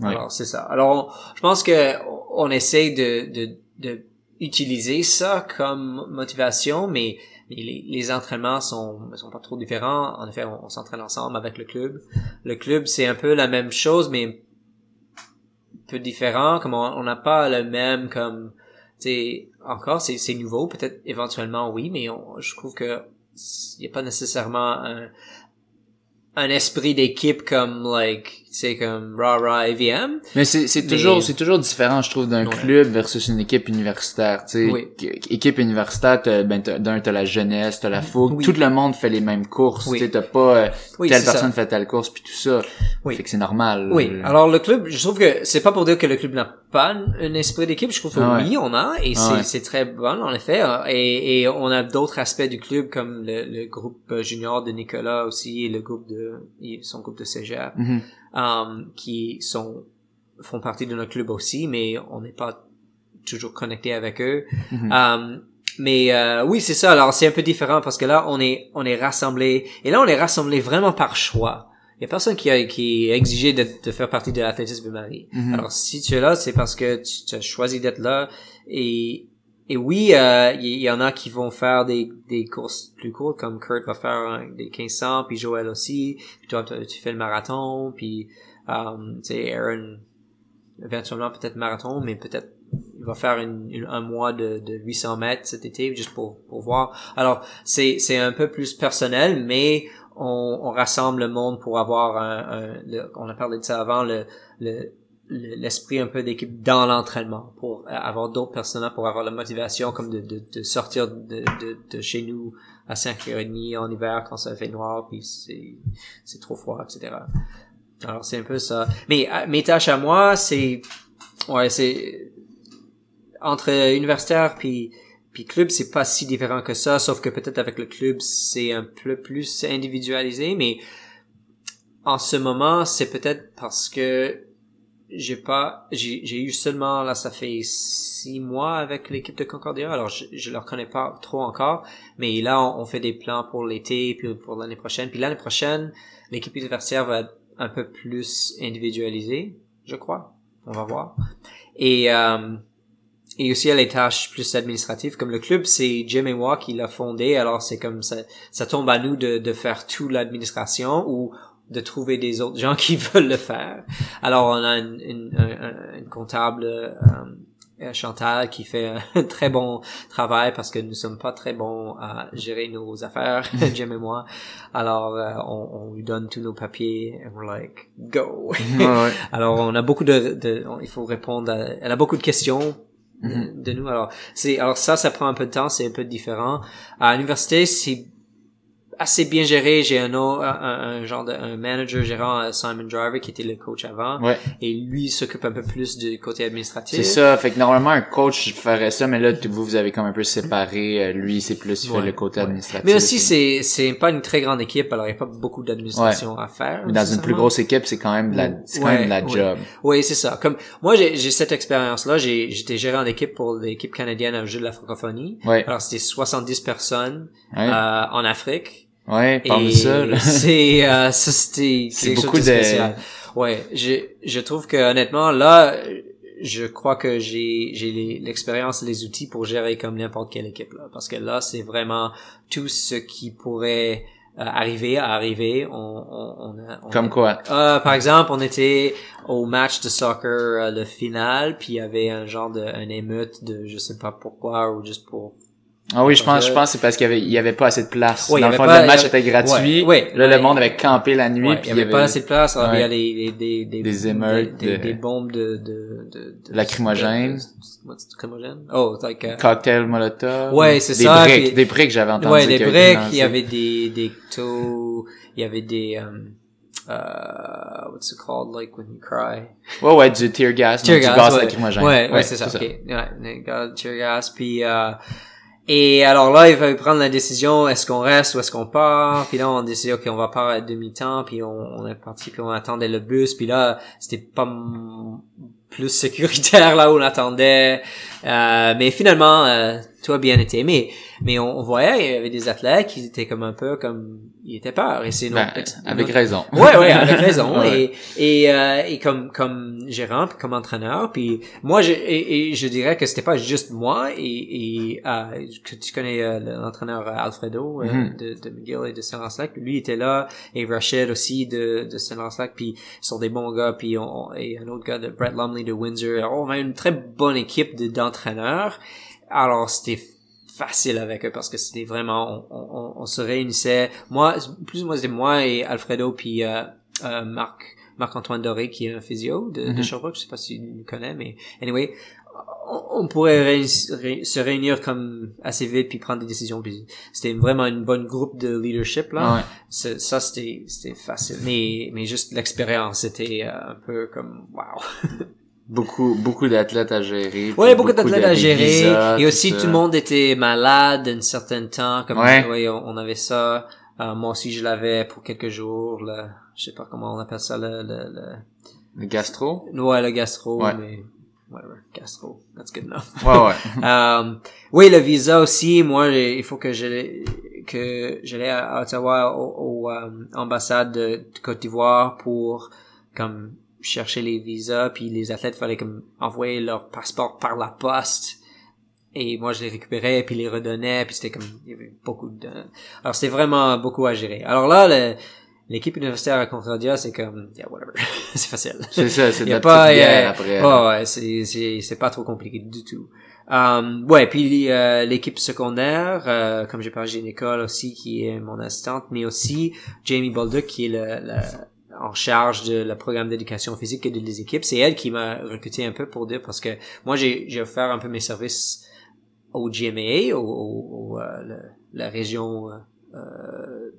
Ouais. Alors c'est ça. Alors on- je pense que on essaie de, de, de utiliser ça comme motivation, mais les, les entraînements sont sont pas trop différents. En effet, on, s'entraîne ensemble avec le club. Le club, c'est un peu la même chose, mais un peu différent. Comme on n'a pas le même comme, tu encore c'est c'est nouveau. Peut-être éventuellement oui, mais on- je trouve que il y a pas nécessairement un un esprit d'équipe comme like sais comme rah rah AVM Mais c'est c'est Mais- toujours c'est toujours différent je trouve d'un Ouais. club versus une équipe universitaire, tu sais. Oui. Qu- Équipe universitaire t'as ben t'as- d'un t'as la jeunesse, t'as la fougue, Oui. tout le monde fait les mêmes courses, Oui. tu sais t'as pas euh, telle c'est ça. personne fait telle course puis tout ça. Oui. Fait que c'est normal. Oui, alors le club, je trouve que c'est pas pour dire que le club n'a pas un esprit d'équipe, je trouve que Ah ouais. oui, on a, et Ah c'est, ouais. c'est très bon en effet, et, et on a d'autres aspects du club comme le, le groupe euh, junior de Nicolas aussi, et le groupe de, son groupe de cégep. Euh, qui sont font partie de notre club aussi, mais on n'est pas toujours connecté avec eux. Euh, mais euh, oui, c'est ça. Alors c'est un peu différent parce que là on est on est rassemblés et là on est rassemblés vraiment par choix. Il y a personne qui a qui est exigé de, de faire partie de l'athlétisme de Marie. Mhm. Alors si tu es là, c'est parce que tu, tu as choisi d'être là et et oui, euh, il y, y en a qui vont faire des, des courses plus courtes, comme Kurt va faire un- des 1500, puis Joël aussi, puis toi tu fais le marathon, puis euh, tu sais Aaron éventuellement peut-être marathon, mais peut-être il va faire une, une- un mois de, de 800 mètres cet été juste pour, pour voir. Alors c'est c'est un peu plus personnel, mais on, on rassemble le monde pour avoir un, un- le- on a parlé de ça avant le le- l'esprit un peu d'équipe dans l'entraînement pour avoir d'autres personnes pour avoir la motivation comme de, de, de sortir de, de, de chez nous à 5h30 en hiver quand ça fait noir puis c'est c'est trop froid etc alors c'est un peu ça. Mais euh, mes tâches à moi c'est ouais c'est entre universitaire puis puis club c'est pas si différent que ça sauf que peut-être avec le club c'est un peu plus individualisé mais en ce moment c'est peut-être parce que j'ai pas j'ai eu seulement là ça fait six mois avec l'équipe de Concordia alors je je leur connais pas trop encore mais là on, on fait des plans pour l'été puis pour l'année prochaine. Puis l'année prochaine l'équipe universitaire va être un peu plus individualisée je crois. On va voir. Et euh, et aussi à les tâches plus administratives comme le club c'est Jim et moi qui l'a fondé alors c'est comme ça ça tombe à nous de de faire tout l'administration ou de trouver des autres gens qui veulent le faire. Alors on a une, une, un- un- une comptable euh, Chantal qui fait un très bon travail parce que nous sommes pas très bons à gérer nos affaires, Jim et moi. Alors euh, on, on lui donne tous nos papiers and we're like go. Ouais. Alors on a beaucoup de, de on- il faut répondre. À, elle a beaucoup de questions. de- Mhm. de nous alors c'est alors ça ça prend un peu de temps c'est un peu différent à l'université c'est assez bien géré. J'ai un, autre- un, un genre de un manager gérant euh, Simon Driver qui était le coach avant Ouais. et lui s'occupe un peu plus du côté administratif. C'est ça. Fait que normalement, un coach ferait ça, mais là, vous, vous avez comme un peu séparé. Euh, Lui, c'est plus, il fait le côté ouais. administratif. Mais aussi c'est c'est pas une très grande équipe alors il y a pas beaucoup d'administration à faire. Mais dans une plus grosse équipe, c'est quand même de la, c'est quand même de la job. Oui, c'est ça. Comme moi, j'ai j'ai cette expérience-là. J'ai j'étais gérant d'équipe pour l'équipe canadienne à Jeu de la francophonie. Ouais. Alors c'était 70 personnes euh, en Afrique. Ouais, parle ça, c'est euh, ça c'était C'est beaucoup de spécial. Ouais, je je trouve que honnêtement là, je crois que j'ai j'ai l'expérience, les outils pour gérer comme n'importe quelle équipe là, parce que là c'est vraiment tout ce qui pourrait euh, arriver à arriver. On on, on a on Comme quoi? euh, par exemple, on était au match de soccer, euh, le final, puis il y avait un genre de un émeute de je sais pas pourquoi ou juste pour Ah oui, je pense, je pense que c'est parce qu'il y avait, il y avait pas assez de place. Ouais, il y Dans le avait fond, pas- le match y était avait- gratuit. Ouais, ouais, là, ouais. le monde avait campé la nuit, Ouais, puis il y avait pas assez de place, alors il y a Ouais. les, les- des, des, émeutes des, des, de- des bombes de, de, de, de what's lacrymogène? Oh, it's like, uh, cocktail molotov. Ouais, c'est des ça, Briques, puis- des briques, j'avais entendu. ouais, des avait briques, il y avait des, des taux, il y avait des, um, uh, what's it called, like when you cry? Ouais, ouais, du tear gas, Tear du gas, gaz ouais. lacrymogène. Ouais, ouais, c'est ça, ok. Ouais, tear gas, puis euh, et alors là, il fallait prendre la décision, est-ce qu'on reste ou est-ce qu'on part? Puis là, on décidait, ok, on va part à demi-temps, puis on, est parti, puis on attendait le bus, puis là, c'était pas plus sécuritaire là où on attendait. Euh, mais finalement, euh, tout a bien été. Mais, mais on, on voyait, il y avait des athlètes qui étaient comme un peu comme, ils étaient peur. Et c'est Ben, avec notre- raison. Ouais, ouais, avec raison. Ouais. Et et euh, et comme comme gérant, puis comme entraîneur, puis moi, je et, et je dirais que c'était pas juste moi et et euh, que tu connais euh, l'entraîneur Alfredo euh, Mhm. de, de McGill et de Saint-Laurent-Lac, lui était là et Rachid aussi de de Saint-Laurent-Lac, puis ils sont des bons gars, puis on, et un autre gars de Brett Lumley de Windsor. On avait une très bonne équipe de- d'entraîneurs. Alors c'était facile avec eux parce que c'était vraiment on, on, on se réunissait. Moi plus ou moins c'était moi et Alfredo puis euh, euh, Marc Marc-Antoine Doré qui est un physio de, de Mhm. Sherbrooke. Je sais pas si tu le connais mais anyway on, on pourrait ré- se réunir comme assez vite puis prendre des décisions puis c'était vraiment une bonne groupe de leadership là. Ouais. C'est- ça c'était c'était facile. Mais mais juste l'expérience c'était euh, un peu comme wow Beaucoup, beaucoup d'athlètes à gérer. Ouais, beaucoup d'athlètes à gérer. visas, et aussi, tout le monde était malade un certain temps. Comme, Ouais. ouais, on, on avait ça. Euh, moi aussi, je l'avais pour quelques jours. Le, je sais pas comment on appelle ça, le, le, le... Le gastro? Ouais, le gastro, Ouais. mais whatever, gastro, that's good enough. Ouais, ouais. Euh, oui, le visa aussi, moi, il faut que je que j'allais à Ottawa au, au, euh, ambassade de, de Côte d'Ivoire pour comme chercher les visas, puis les athlètes fallait comme envoyer leur passeport par la poste. Et moi, je les récupérais, puis les redonnais, puis c'était comme, il y avait beaucoup de... Alors, c'était vraiment beaucoup à gérer. Alors là, le- l'équipe universitaire à Concordia, c'est comme, yeah, whatever. c'est facile. C'est ça, c'est de la pas, petite euh, après. ouais, ouais, c'est, c'est, c'est pas trop compliqué du tout. Um, ouais, puis euh, l'équipe secondaire, euh, comme j'ai parlé, j'ai Nicole aussi qui est mon assistante, mais aussi Jamie Bolduc qui est le, le- en charge de le programme d'éducation physique et de les équipes. C'est elle qui m'a recruté un peu pour dire parce que moi j'ai, j'ai offert un peu mes services au GMA, au, au- au, euh, la région euh,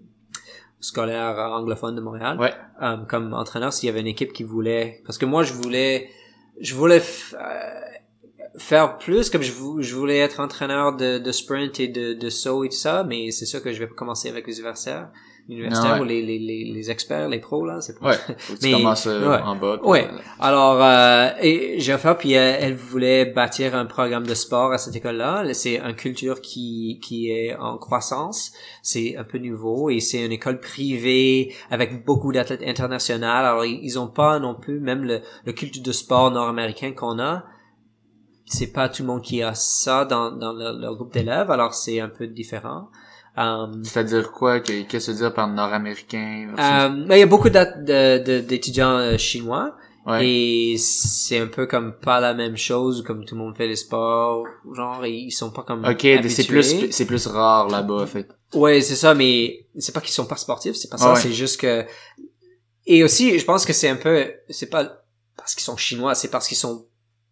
scolaire anglophone de Montréal Ouais. euh, comme entraîneur s'il y avait une équipe qui voulait parce que moi je voulais je voulais f- euh, faire plus comme je, vou- je voulais être entraîneur de, de sprint et de, de saut et tout ça mais c'est sûr que je vais commencer avec les universitaires universitaires ouais. ou les, les, les, les experts les pros là c'est pas Ouais. Faut que tu Mais- commences euh, ouais. en bas. puis, Ouais. euh, alors, euh, et j'ai offert, puis elle, elle voulait bâtir un programme de sport à cette école-là. C'est une culture qui, qui est en croissance. C'est un peu nouveau et c'est une école privée avec beaucoup d'athlètes internationaux. Alors, ils, ont pas non plus, même le, le culte de sport nord-américain qu'on a, c'est pas tout le monde qui a ça dans, dans leur, leur groupe d'élèves. Alors, c'est un peu différent. C'est-à-dire quoi? que- Qu'est-ce que veux dire par nord-américain? mais il y a beaucoup d'at- de- de- d'étudiants euh, chinois. ouais. Et c'est un peu comme pas la même chose, comme tout le monde fait les sports, genre ils sont pas comme Ok, c'est plus, c'est plus rare là-bas, en fait. Ouais, c'est ça, mais c'est pas qu'ils sont pas sportifs, c'est pas ça, ouais. c'est juste que et aussi je pense que c'est un peu c'est pas parce qu'ils sont chinois, c'est parce qu'ils sont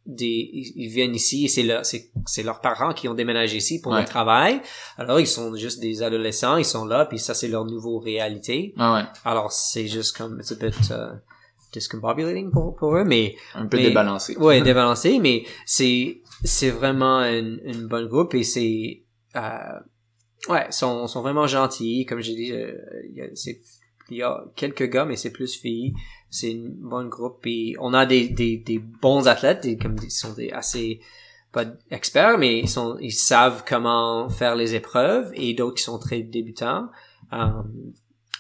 des ils viennent ici et c'est leur c'est c'est leurs parents qui ont déménagé ici pour Ouais. le travail. Alors ils sont juste des adolescents, ils sont là puis ça c'est leur nouveau réalité. Ah ouais. Alors c'est juste comme it's a bit uh, discombobulating pour pour eux mais Un peu Mais- débalancé. Ouais, débalancé, mais c'est c'est vraiment une, une bonne groupe et c'est euh, ouais, sont sont vraiment gentils, comme j'ai dit, euh, il y a c'est il y a quelques gars mais c'est plus filles. C'est une bonne groupe et on a des des des bons athlètes, des, comme ils sont des assez pas experts mais ils sont ils savent comment faire les épreuves et d'autres qui sont très débutants. Euh,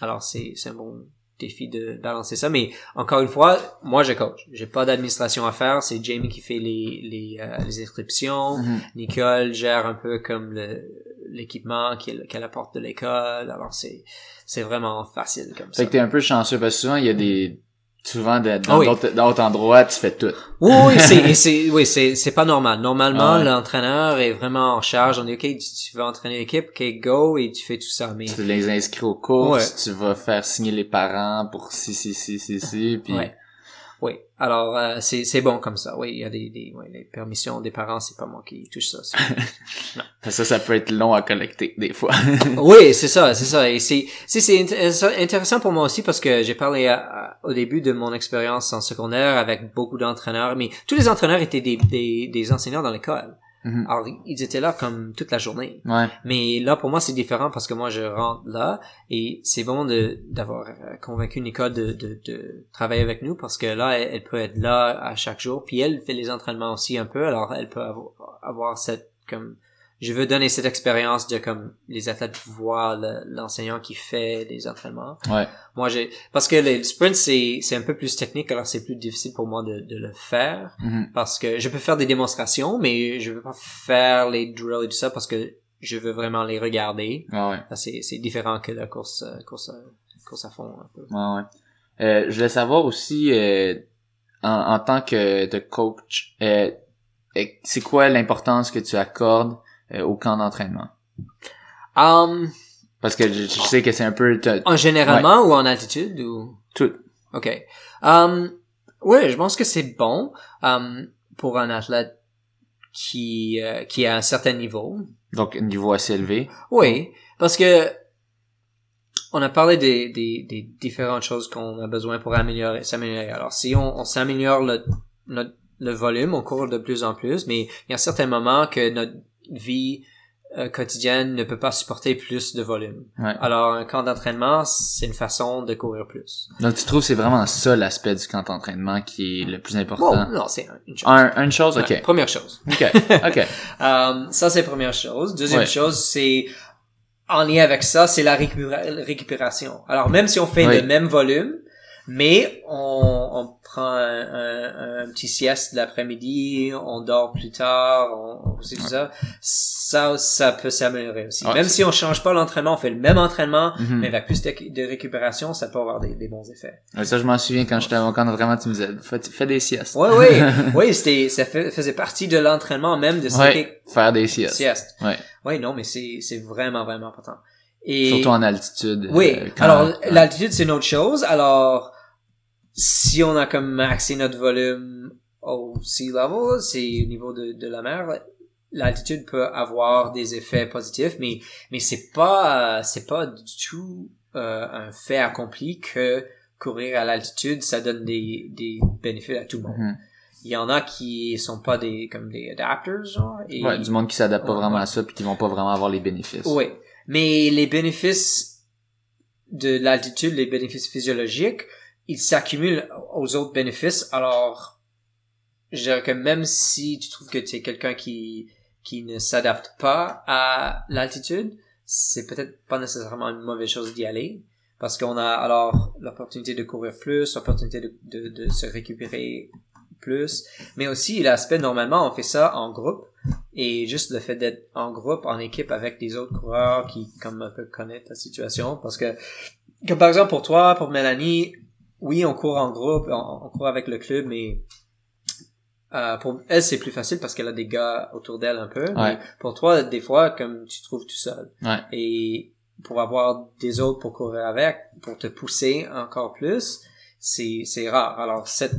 alors c'est c'est un bon défi de balancer ça mais encore une fois moi je coach. J'ai pas d'administration à faire. C'est Jamie qui fait les les, euh, les inscriptions. Mhm. Nicole gère un peu comme le l'équipement qu'elle qu'elle apporte de l'école. Alors c'est c'est vraiment facile comme ça. Fait que t'es un peu chanceux parce que souvent il y a des souvent de- Ah dans oui. d'autres endroits tu fais tout. oui oui c'est c'est oui c'est c'est pas normal normalement Ah ouais. l'entraîneur est vraiment en charge on dit ok tu, tu veux entraîner l'équipe ok go et tu fais tout ça mais Tu les inscris aux courses, Ouais. tu vas faire signer les parents pour si si si si si puis Ouais. Oui. Alors euh, c'est c'est bon comme ça. Oui, il y a des des ouais, les permissions des parents, c'est pas moi qui touche ça. c'est- ça ça peut être long à collecter des fois. oui, c'est ça, c'est ça. Et c'est c'est c'est int- intéressant pour moi aussi parce que j'ai parlé à- à- au début de mon expérience en secondaire avec beaucoup d'entraîneurs, mais tous les entraîneurs étaient des des, des enseignants dans l'école. Mhm. Alors ils étaient là comme toute la journée. ouais. Mais là, pour moi, c'est différent parce que moi, je rentre là et c'est bon de d'avoir euh, convaincu Nicole de, de, de travailler avec nous parce que là, elle, elle peut être là à chaque jour. Puis elle fait les entraînements aussi un peu, alors elle peut avoir, avoir cette comme je veux donner cette expérience de comme les athlètes voient le- l'enseignant qui fait les entraînements. Ouais. Moi, j'ai parce que les sprints c'est c'est un peu plus technique, alors c'est plus difficile pour moi de, de le faire Mhm. parce que je peux faire des démonstrations, mais je veux pas faire les drills et tout ça parce que je veux vraiment les regarder. Ah ouais. C'est, c'est différent que la course, euh, course, à, course à fond. Un peu. Ouais, ouais. Euh, je voulais savoir aussi, euh, en, en tant que de coach, euh, euh, c'est quoi l'importance que tu accordes euh, au camp d'entraînement? Um, Parce que je, je sais que c'est un peu en généralement ou en altitude ou? Tout. ok. Um, ouais, je pense que c'est bon um, pour un athlète qui euh, qui a un certain niveau. Donc, un niveau assez élevé. Oui, parce que on a parlé des, des, des différentes choses qu'on a besoin pour améliorer, s'améliorer. Alors, si on, on s'améliore le, notre, le volume, on court de plus en plus, mais il y a certains moments que notre vie euh, quotidienne ne peut pas supporter plus de volume. Ouais. Alors un camp d'entraînement, c'est une façon de courir plus. Donc tu trouves que c'est vraiment ça l'aspect du camp d'entraînement qui est le plus Bon, important? non, c'est une chose. Un, une chose? Ouais, Ok. première chose. Ok. Ok. Euh, ça, c'est première chose. Deuxième Ouais. chose, c'est en lien avec ça, c'est la récupéra- récupération. Alors, même si on fait Oui. le même volume, mais on, on prend un, un- un petit sieste l'après-midi, on dort plus tard, on, on fait tout ça, ça, ça peut s'améliorer aussi. Ouais, même c'est- si on change pas l'entraînement, on fait le même entraînement, Mhm. mais avec plus de, de récupération, ça peut avoir des, des bons effets. Ouais, ça, je m'en souviens quand j'étais camp d'entraînement, tu me disais, fais, fais des siestes. Oui, oui, oui, c'était, ça fait- faisait partie de l'entraînement même de faire des siestes. sieste. Ouais. Oui, non, mais c'est, c'est vraiment, vraiment important. Et, Surtout en altitude. oui. euh, quand- alors, l'altitude, c'est une autre chose. Alors, si on a comme maxé notre volume au sea level, c'est au niveau de, de la mer, l'altitude peut avoir des effets positifs, mais, mais c'est pas, c'est pas du tout, euh, un fait accompli que courir à l'altitude, ça donne des, des bénéfices à tout le monde. Mhm. Il y en a qui sont pas des, comme des adapters, genre. Et, Ouais, du monde qui s'adapte pas vraiment ouais. à ça puis qui vont pas vraiment avoir les bénéfices. Oui, mais les bénéfices de l'altitude, les bénéfices physiologiques, ils s'accumulent aux autres bénéfices. Alors, je dirais que même si tu trouves que tu es quelqu'un qui qui ne s'adapte pas à l'altitude, c'est peut-être pas nécessairement une mauvaise chose d'y aller. Parce qu'on a alors l'opportunité de courir plus, l'opportunité de, de, de se récupérer plus, mais aussi l'aspect normalement on fait ça en groupe. Et juste le fait d'être en groupe, en équipe avec des autres coureurs qui comme un peu connaissent la situation. Parce que comme par exemple pour toi, pour Mélanie, oui on court en groupe, on, on court avec le club, mais euh, pour elle c'est plus facile parce qu'elle a des gars autour d'elle un peu. Ouais. Mais pour toi des fois comme tu te trouves tout seul Ouais. et pour avoir des autres pour courir avec, pour te pousser encore plus, c'est c'est rare. Alors cette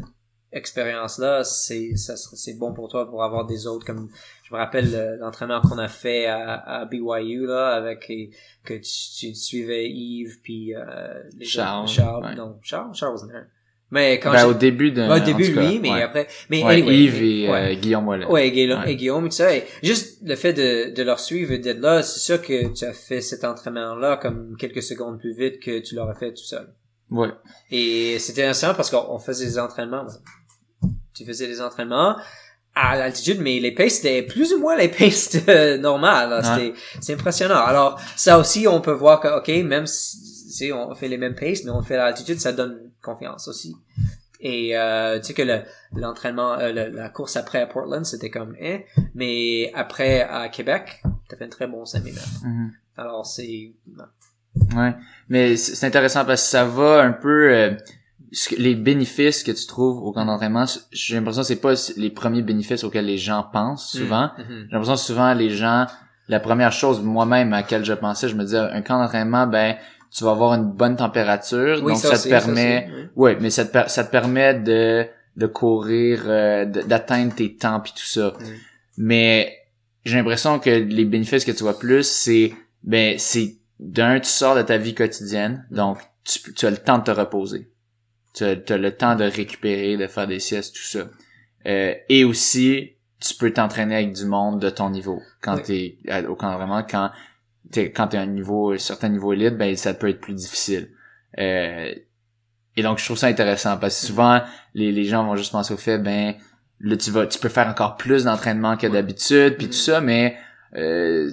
expérience là, c'est c'est bon pour toi pour avoir des autres comme je me rappelle euh, l'entraînement qu'on a fait à, à BYU là avec et- que tu, tu suivais Yves puis euh, les Charles, Charles ouais. non Charles Charles there. Mais quand Ben, au début de. Ouais, au début cas, lui, mais ouais. après mais Ouais, anyway, Yves et euh, Guillaume Wallet. Ouais, Guillaume, et Guillaume, et tout ça. Et juste le fait de, de leur suivre et d'être là, c'est sûr que tu as fait cet entraînement-là comme quelques secondes plus vite que tu l'aurais fait tout seul. Ouais. Et c'était intéressant parce qu'on on faisait des entraînements. Tu faisais des entraînements à l'altitude, mais les paces c'était plus ou moins les paces euh, normales. c'est impressionnant. Alors, ça aussi, on peut voir que, ok, même si on fait les mêmes paces, mais on fait à l'altitude, ça donne confiance aussi. Et euh, tu sais que le, l'entraînement, euh, le- la course après à Portland, c'était comme, eh, mais après à Québec, t'as fait un très bon 5000 mètres. Mhm. Alors, c'est, Ouais. Mais c'est intéressant parce que ça va un peu euh, les bénéfices que tu trouves au camp d'entraînement. J'ai l'impression que c'est pas les premiers bénéfices auxquels les gens pensent souvent. Mhm. J'ai l'impression que souvent les gens, la première chose moi-même à laquelle je pensais, je me disais un camp d'entraînement, ben tu vas avoir une bonne température, Oui, donc ça, te permet, aussi, oui. ouais, mais ça te per- ça te permet de de courir, euh, d'atteindre tes temps puis tout ça. Mm. Mais j'ai l'impression que les bénéfices que tu vois plus, c'est ben c'est d'un tu sors de ta vie quotidienne, donc tu, tu as le temps de te reposer. Tu as, as le temps de récupérer, de faire des siestes, tout ça. Euh, et aussi, tu peux t'entraîner avec du monde de ton niveau. Quand t'es au camp vraiment, quand t'es quand t'es à un niveau, un certain niveau élite, ben ça peut être plus difficile. Euh, et donc je trouve ça intéressant parce que souvent les, les gens vont juste penser au fait, ben là tu vas, tu peux faire encore plus d'entraînement que d'habitude, puis tout ça, mais euh,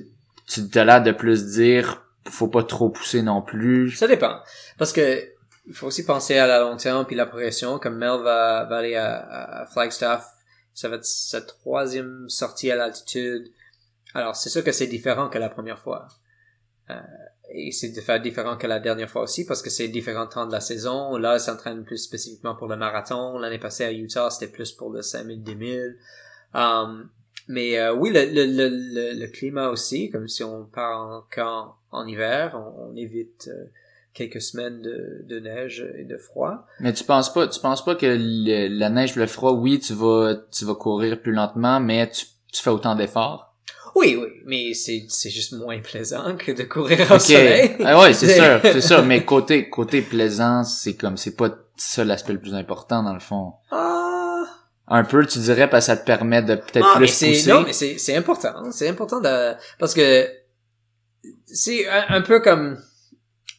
tu as l'air de plus dire, faut pas trop pousser non plus. Ça dépend. Parce que il faut aussi penser à la long terme puis la progression. Comme Mel va, aller à, Flagstaff, ça va être sa troisième sortie à l'altitude. Alors c'est sûr que c'est différent que la première fois. Euh, et c'est différent que la dernière fois aussi parce que c'est différents temps de la saison. Là, elle s'entraîne plus spécifiquement pour le marathon. L'année passée à Utah, c'était plus pour le 5000, 2000. Um, mais euh, oui, le, le, le, le, climat aussi, comme si on part en en hiver, on, on évite euh, quelques semaines de, de neige et de froid. Mais tu penses pas, tu penses pas que le- la neige, le froid, oui, tu vas, tu vas courir plus lentement, mais tu, tu fais autant d'efforts? Oui, oui, mais c'est c'est juste moins plaisant que de courir au Ok. soleil. Ah ouais, c'est sûr, c'est sûr. Mais côté, côté plaisance, c'est comme, c'est pas ça l'aspect le plus important dans le fond. Ah, Un peu, tu dirais, parce que ça te permet de peut-être mais plus pousser. non, mais c'est, c'est important. C'est important de, parce que c'est un, un peu comme,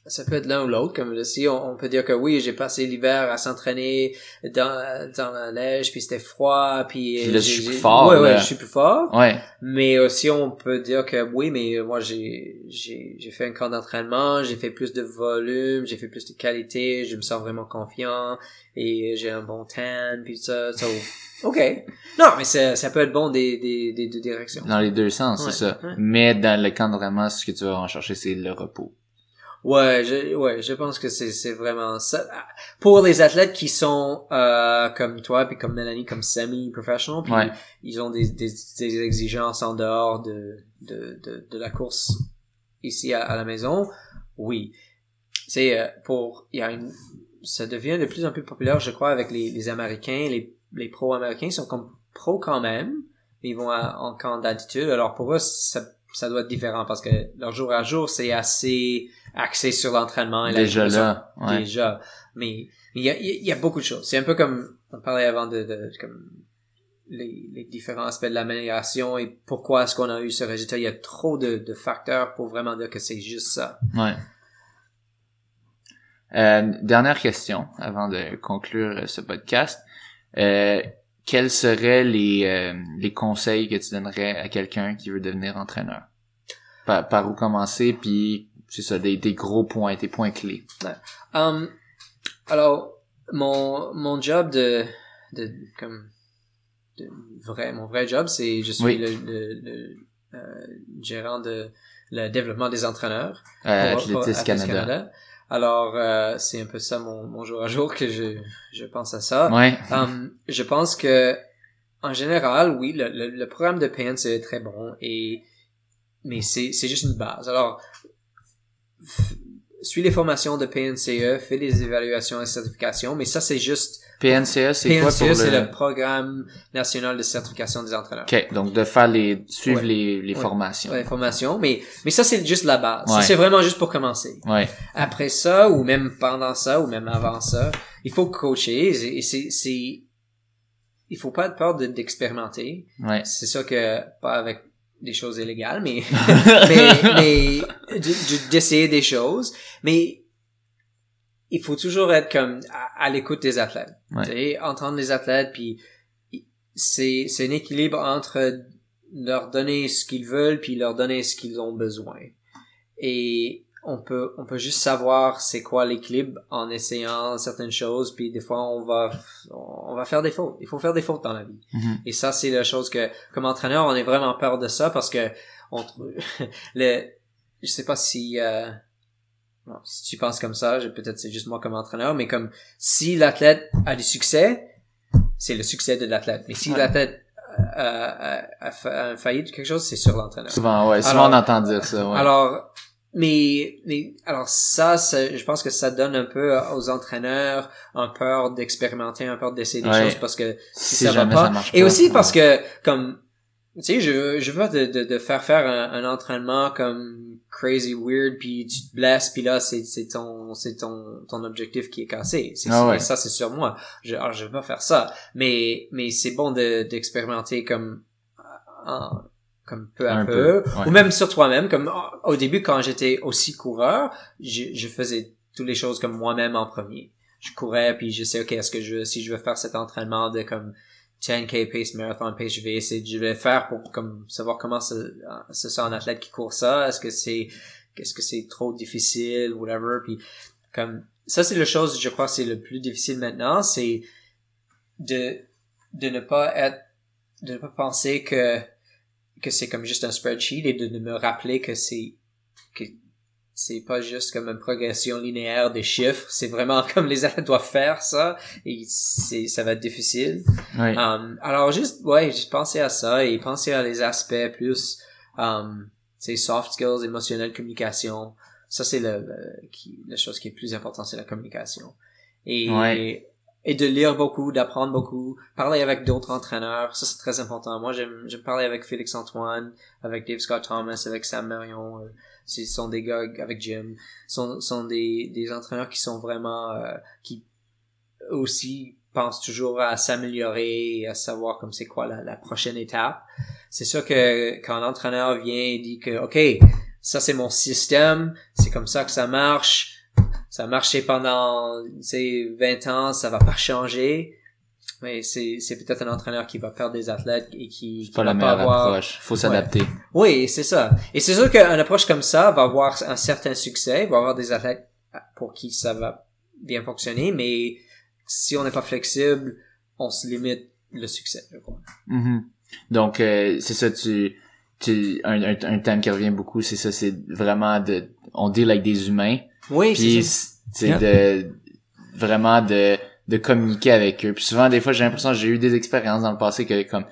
ça peut être l'un ou l'autre, comme si on, on peut dire que oui, j'ai passé l'hiver à s'entraîner dans, dans la neige, puis c'était froid, puis, Puis là, je suis plus fort, Ouais, ouais, je suis plus fort. Ouais. Mais aussi, on peut dire que oui, mais moi, j'ai, j'ai, j'ai fait un camp d'entraînement, j'ai fait plus de volume, j'ai fait plus de qualité, je me sens vraiment confiant, et j'ai un bon tan, puis ça, so, ok. Non, mais ça, ça peut être bon des, des, des deux directions. Dans les deux sens, Ouais, c'est ça. ouais. Mais dans le camp d'entraînement, ce que tu vas en chercher, c'est le repos. Ouais, je, ouais, je pense que c'est, c'est vraiment ça. Pour les athlètes qui sont, euh, comme toi, puis comme Mélanie, comme semi-professional, puis Ouais. ils ont des, des, des exigences en dehors de, de, de, de la course ici à, à la maison, oui. C'est euh, pour, il y a une, ça devient de plus en plus populaire, je crois, avec les, les Américains, les, les pros américains sont comme pros quand même, ils vont à- en camp d'attitude. Alors pour eux, ça, ça doit être différent parce que leur jour à jour, c'est assez axé sur l'entraînement et la Déjà là, ouais. déjà. Mais il y a, y a beaucoup de choses. C'est un peu comme on parlait avant de, de comme les, les différents aspects de l'amélioration et pourquoi est-ce qu'on a eu ce résultat. Il y a trop de, de facteurs pour vraiment dire que c'est juste ça. Ouais. Euh, dernière question avant de conclure euh, ce podcast. Euh, quels seraient les, euh, les conseils que tu donnerais à quelqu'un qui veut devenir entraîneur? Par, par où commencer, puis c'est ça, des, des gros points, des points clés. Um, alors, mon, mon job de, de, comme, de vrai, mon vrai job, c'est, je suis Oui. le, le, le, euh, gérant de le développement des entraîneurs. Euh, pour- pour Canada. Alors, euh, c'est un peu ça mon, mon jour à jour que je, je pense à ça. Ouais. Um, je pense que, en général, oui, le, le, le programme de PNCE est très bon et, mais c'est, juste une base. Alors, suis les formations de PNCE, fais des évaluations et certifications, mais ça, c'est juste, PNCA, c'est quoi PNCE, pour c'est le... le programme national de certification des entraîneurs. OK, donc de faire les... suivre Ouais. les, les Ouais. formations. Ouais, formations, mais, mais ça, c'est juste la base. C'est vraiment juste pour commencer. Après ça ou même pendant ça ou même avant ça, il faut coacher et c'est c'est il faut pas être peur de- d'expérimenter. Ouais. C'est sûr que pas avec des choses illégales, mais mais mais d'essayer des choses, mais il faut toujours être comme à, à l'écoute des athlètes. Ouais. Entendre les athlètes puis c'est c'est un équilibre entre leur donner ce qu'ils veulent puis leur donner ce qu'ils ont besoin. Et on peut on peut juste savoir c'est quoi l'équilibre en essayant certaines choses puis des fois on va on va faire des fautes. Il faut faire des fautes dans la vie. Mhm. Et ça c'est la chose que comme entraîneur on est vraiment peur de ça parce que on le je sais pas si euh, bon, si tu penses comme ça, peut-être c'est juste moi comme entraîneur, mais comme si l'athlète a du succès, c'est le succès de l'athlète. Mais si Ouais. l'athlète a, a, a a failli de quelque chose, c'est sur l'entraîneur. Souvent, ouais. Souvent, Alors- on entend dire ça, ouais. Alors, mais, mais alors ça, ça, je pense que ça donne un peu aux entraîneurs un peur d'expérimenter, un peur d'essayer des Ouais. choses parce que si, Si ça va pas. ça Et pas, aussi ouais. parce que comme tu sais, je je veux pas de, de, de faire faire un, un entraînement comme crazy weird puis tu te blesses puis là c'est c'est ton c'est ton ton objectif qui est cassé. C'est Ah ouais. ça c'est sur moi. Je alors, je veux pas faire ça, mais mais c'est bon de d'expérimenter comme en- comme peu à Un peu, peu, ouais. ou même sur toi-même comme au début quand j'étais aussi coureur, je, je faisais toutes les choses comme moi-même en premier. Je courais puis je sais ok est-ce que je si je veux faire cet entraînement de comme 10k pace marathon pace je vais essayer je vais faire pour comme savoir comment c'est c'est ça un athlète qui court ça est-ce que c'est qu'est-ce que c'est trop difficile whatever puis comme ça c'est la chose je crois c'est le plus difficile maintenant c'est de de ne pas être de ne pas penser que que c'est comme juste un spreadsheet et de, de me rappeler que c'est que c'est pas juste comme une progression linéaire des chiffres c'est vraiment comme les athlètes doivent faire ça et c'est ça va être difficile Ouais. Um, alors juste ouais, juste penser à ça et penser à les aspects plus um, sais, soft skills, émotionnel, communication. Ça c'est le, le- qui la chose qui est plus importante, c'est la communication. Et Ouais. et de lire beaucoup, d'apprendre beaucoup, parler avec d'autres entraîneurs, ça c'est très important. Moi j'aime j'aime parler avec Félix Antoine, avec Dave Scott Thomas, avec Sam Marion. euh, ce sont des gars avec Jim, sont sont des des entraîneurs qui sont vraiment euh, qui aussi pense toujours à s'améliorer, à savoir comme c'est quoi la, la, prochaine étape. C'est sûr que quand l'entraîneur vient et dit que, OK, ça c'est mon système, c'est comme ça que ça marche, ça a marché pendant, tu 20 ans, ça va pas changer. Mais c'est, c'est peut-être un entraîneur qui va perdre des athlètes et qui, qui pas la meilleure approche. Faut s'adapter. Oui, c'est ça. Et c'est sûr qu'une approche comme ça va avoir un certain succès, va avoir des athlètes pour qui ça va bien fonctionner, mais si on n'est pas flexible, on se limite le succès, je crois. Mm-hmm. Donc, euh, c'est ça, tu, tu un, un, thème qui revient beaucoup, c'est ça, c'est vraiment de, on deal avec des humains. Oui, c'est c'est de, vraiment de, de communiquer avec eux. Puis souvent, des fois, j'ai l'impression j'ai eu des expériences dans le passé que, comme,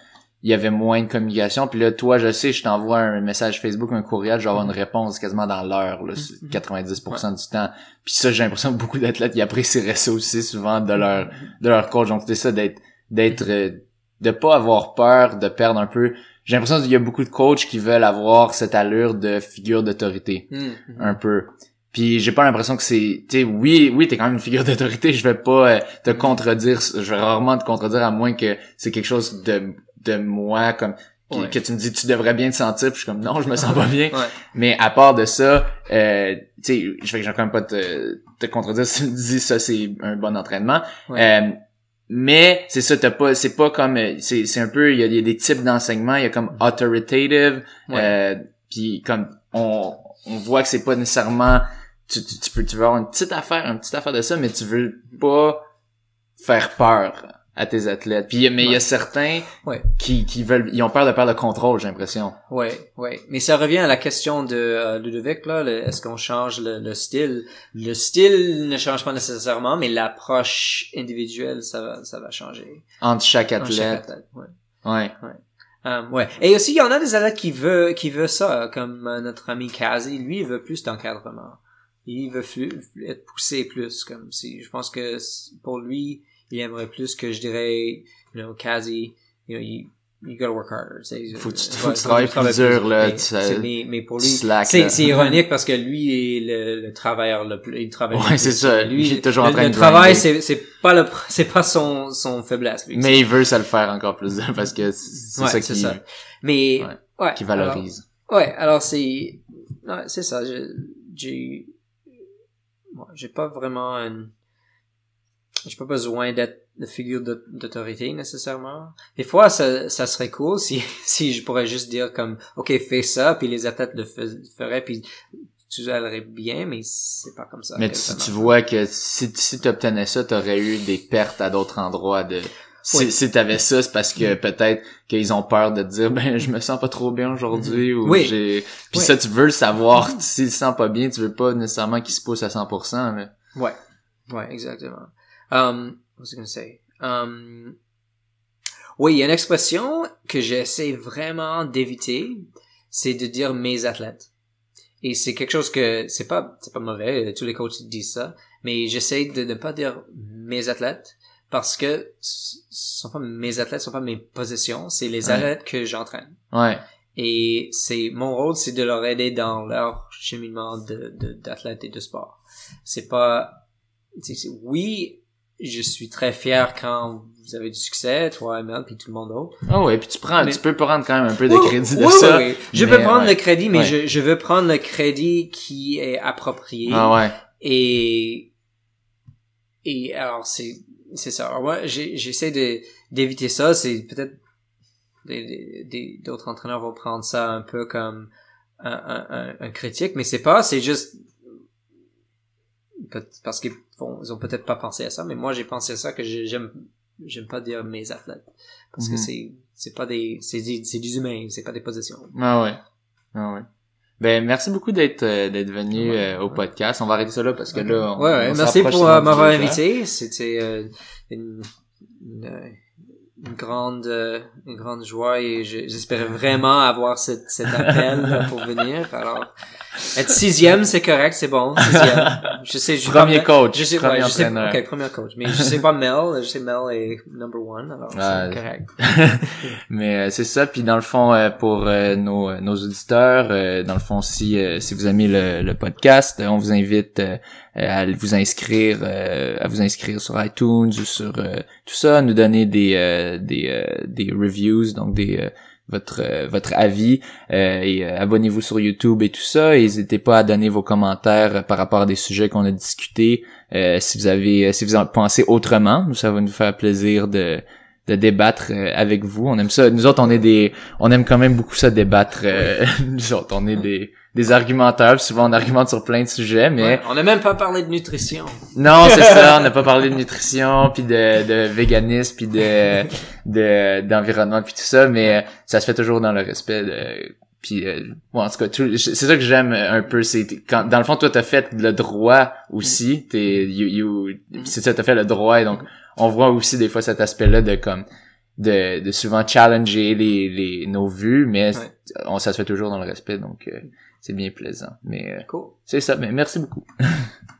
il y avait moins de communication. Puis là, toi, je sais, je t'envoie un message Facebook, un courriel, je vais une réponse quasiment dans l'heure, 90% mm-hmm. du temps. Puis ça, j'ai l'impression que beaucoup d'athlètes, ils apprécieraient ça aussi souvent de leur, de leur coach. Donc, c'est ça d'être, d'être, euh, de pas avoir peur de perdre un peu. J'ai l'impression qu'il y a beaucoup de coachs qui veulent avoir cette allure de figure d'autorité. Mm-hmm. Un peu. Puis j'ai pas l'impression que c'est, tu sais, oui, oui, t'es quand même une figure d'autorité. Je vais pas euh, te contredire. Je vais rarement te contredire à moins que c'est quelque chose de de moi comme que, tu me dis tu devrais bien te sentir puis je suis comme non je me sens pas bien. Mais à part de ça euh, tu sais je vais quand même pas te, te contredire si tu me dis ça c'est un bon entraînement. Euh, mais c'est ça t'as pas c'est pas comme euh, c'est c'est un peu il y, a, des types d'enseignement il y a comme authoritative euh, puis comme on on voit que c'est pas nécessairement tu, tu, peux tu veux avoir une petite affaire une petite affaire de ça mais tu veux pas faire peur à tes athlètes. Puis mais il y a certains qui, qui veulent ils ont peur de perdre le contrôle, j'ai l'impression. Ouais, ouais. Mais ça revient à la question de euh, Ludovic là, est-ce qu'on change le, style? Le style ne change pas nécessairement, mais l'approche individuelle ça va ça va changer. Entre chaque athlète. ouais. Ouais. Um, ouais. Et aussi il y en a des athlètes qui veulent qui veulent ça comme euh, notre ami Kazi, lui il veut plus d'encadrement. Il veut être poussé plus comme si je pense que pour lui il aimerait plus que je dirais, you know, Kazi, you know, you, you gotta work harder. Faut que tu, travailles plus dur, là. Mais, mais, pour lui, c'est ironique parce que lui est le, le travailleur le plus, il travaille. Ouais, c'est ça. Lui, il est toujours en train le, de Le travail, c'est, c'est pas le, c'est pas son, son faiblesse. Lui, mais il veut ça le faire encore plus parce que c'est ouais, ça qui, ça. Mais, ouais, qui valorise. Alors, ouais, alors c'est, ouais, c'est ça. J'ai, j'ai pas vraiment une, j'ai pas besoin d'être de figure d'autorité nécessairement. Des fois, ça, ça serait cool si, si je pourrais juste dire comme, OK, fais ça, puis les athlètes le feraient, puis tu allais bien, mais c'est pas comme ça. Mais tu, tu vois que si, si tu obtenais ça, tu aurais eu des pertes à d'autres endroits de... Si, si t'avais ça, c'est parce que peut-être qu'ils ont peur de te dire ben je me sens pas trop bien aujourd'hui ou oui. j'ai puis ça tu veux le savoir. S'il se sent pas bien tu veux pas nécessairement qu'il se pousse à 100% mais ouais. Ouais exactement. Um, what was I gonna say? Um, oui, il y a une expression que j'essaie vraiment d'éviter, c'est de dire mes athlètes. Et c'est quelque chose que c'est pas c'est pas mauvais, tous les coachs disent ça, mais j'essaie de ne pas dire mes athlètes parce que ce sont pas mes athlètes, ce sont pas mes possessions, c'est les athlètes que j'entraîne. Ouais. Et c'est mon rôle, c'est de leur aider dans leur cheminement de d'athlète et de sport. C'est pas oui, je suis très fier quand vous avez du succès, toi, Emel, puis tout le monde d'autre. Ah ouais, puis tu prends, tu peux prendre quand même un peu de crédit de ça. Oui. Je peux prendre le crédit, mais je, je veux prendre le crédit qui est approprié. Ah ouais. Et, et alors c'est, c'est ça. Alors moi, j'essaie de, d'éviter ça. C'est peut-être des, d'autres entraîneurs vont prendre ça un peu comme un, un, un critique, mais c'est pas, c'est juste parce qu'ils ils ont peut-être pas pensé à ça, mais moi j'ai pensé à ça que j'aime j'aime pas dire mes athlètes parce que mhm. c'est c'est pas des c'est des, c'est des humains, c'est pas des possessions. Ah ouais. Ah ouais. Ben merci beaucoup d'être euh, d'être venu euh, au podcast. On va arrêter ça là parce que là on, ouais, ouais. merci pour euh, m'avoir invité. C'était une, une, une grande, une grande joie et je- j'espérais vraiment avoir cet, cet appel pour venir. Alors, être sixième, c'est correct, c'est bon. Sixième. Je sais, je Premier pas- coach, Je sais, premier ouais, je sais, ok, premier coach. Mais je sais pas Mel, je sais Mel est number one, alors c'est correct. Mais euh, c'est ça. Puis dans le fond, euh, pour euh, nos, euh, nos auditeurs, euh, dans le fond, si euh, si vous aimez le, le podcast, on vous invite euh, à vous inscrire, euh, à vous inscrire sur iTunes ou sur euh, tout ça, nous donner des euh, des euh, des reviews, donc des euh, votre euh, votre avis euh, et euh, abonnez-vous sur YouTube et tout ça. N'hésitez pas à donner vos commentaires par rapport à des sujets qu'on a discutés. Si vous avez, si vous en pensez autrement, ça va nous faire plaisir de de débattre euh, avec vous. On aime ça. Nous autres, on est des, on aime quand même beaucoup ça débattre. euh, nous autres, on est des, des argumenteurs. Souvent, on argumente sur plein de sujets, mais Ouais, on n'a même pas parlé de nutrition. non, c'est ça. On n'a pas parlé de nutrition, puis de, de véganisme, puis de, de d'environnement, puis tout ça, mais euh, ça se fait toujours dans le respect de. Puis, euh, bon, en tout cas, c'est ça que j'aime un peu, c'est quand, dans le fond, toi, t'as fait le droit aussi, t'es, you, you- c'est ça, t'as fait le droit, et donc, on voit aussi des fois cet aspect-là de comme, de, de souvent challenger les, les, nos vues, mais Ouais. on, ça se fait toujours dans le respect, donc, euh, c'est bien plaisant. Mais, euh, Cool. c'est ça, mais merci beaucoup.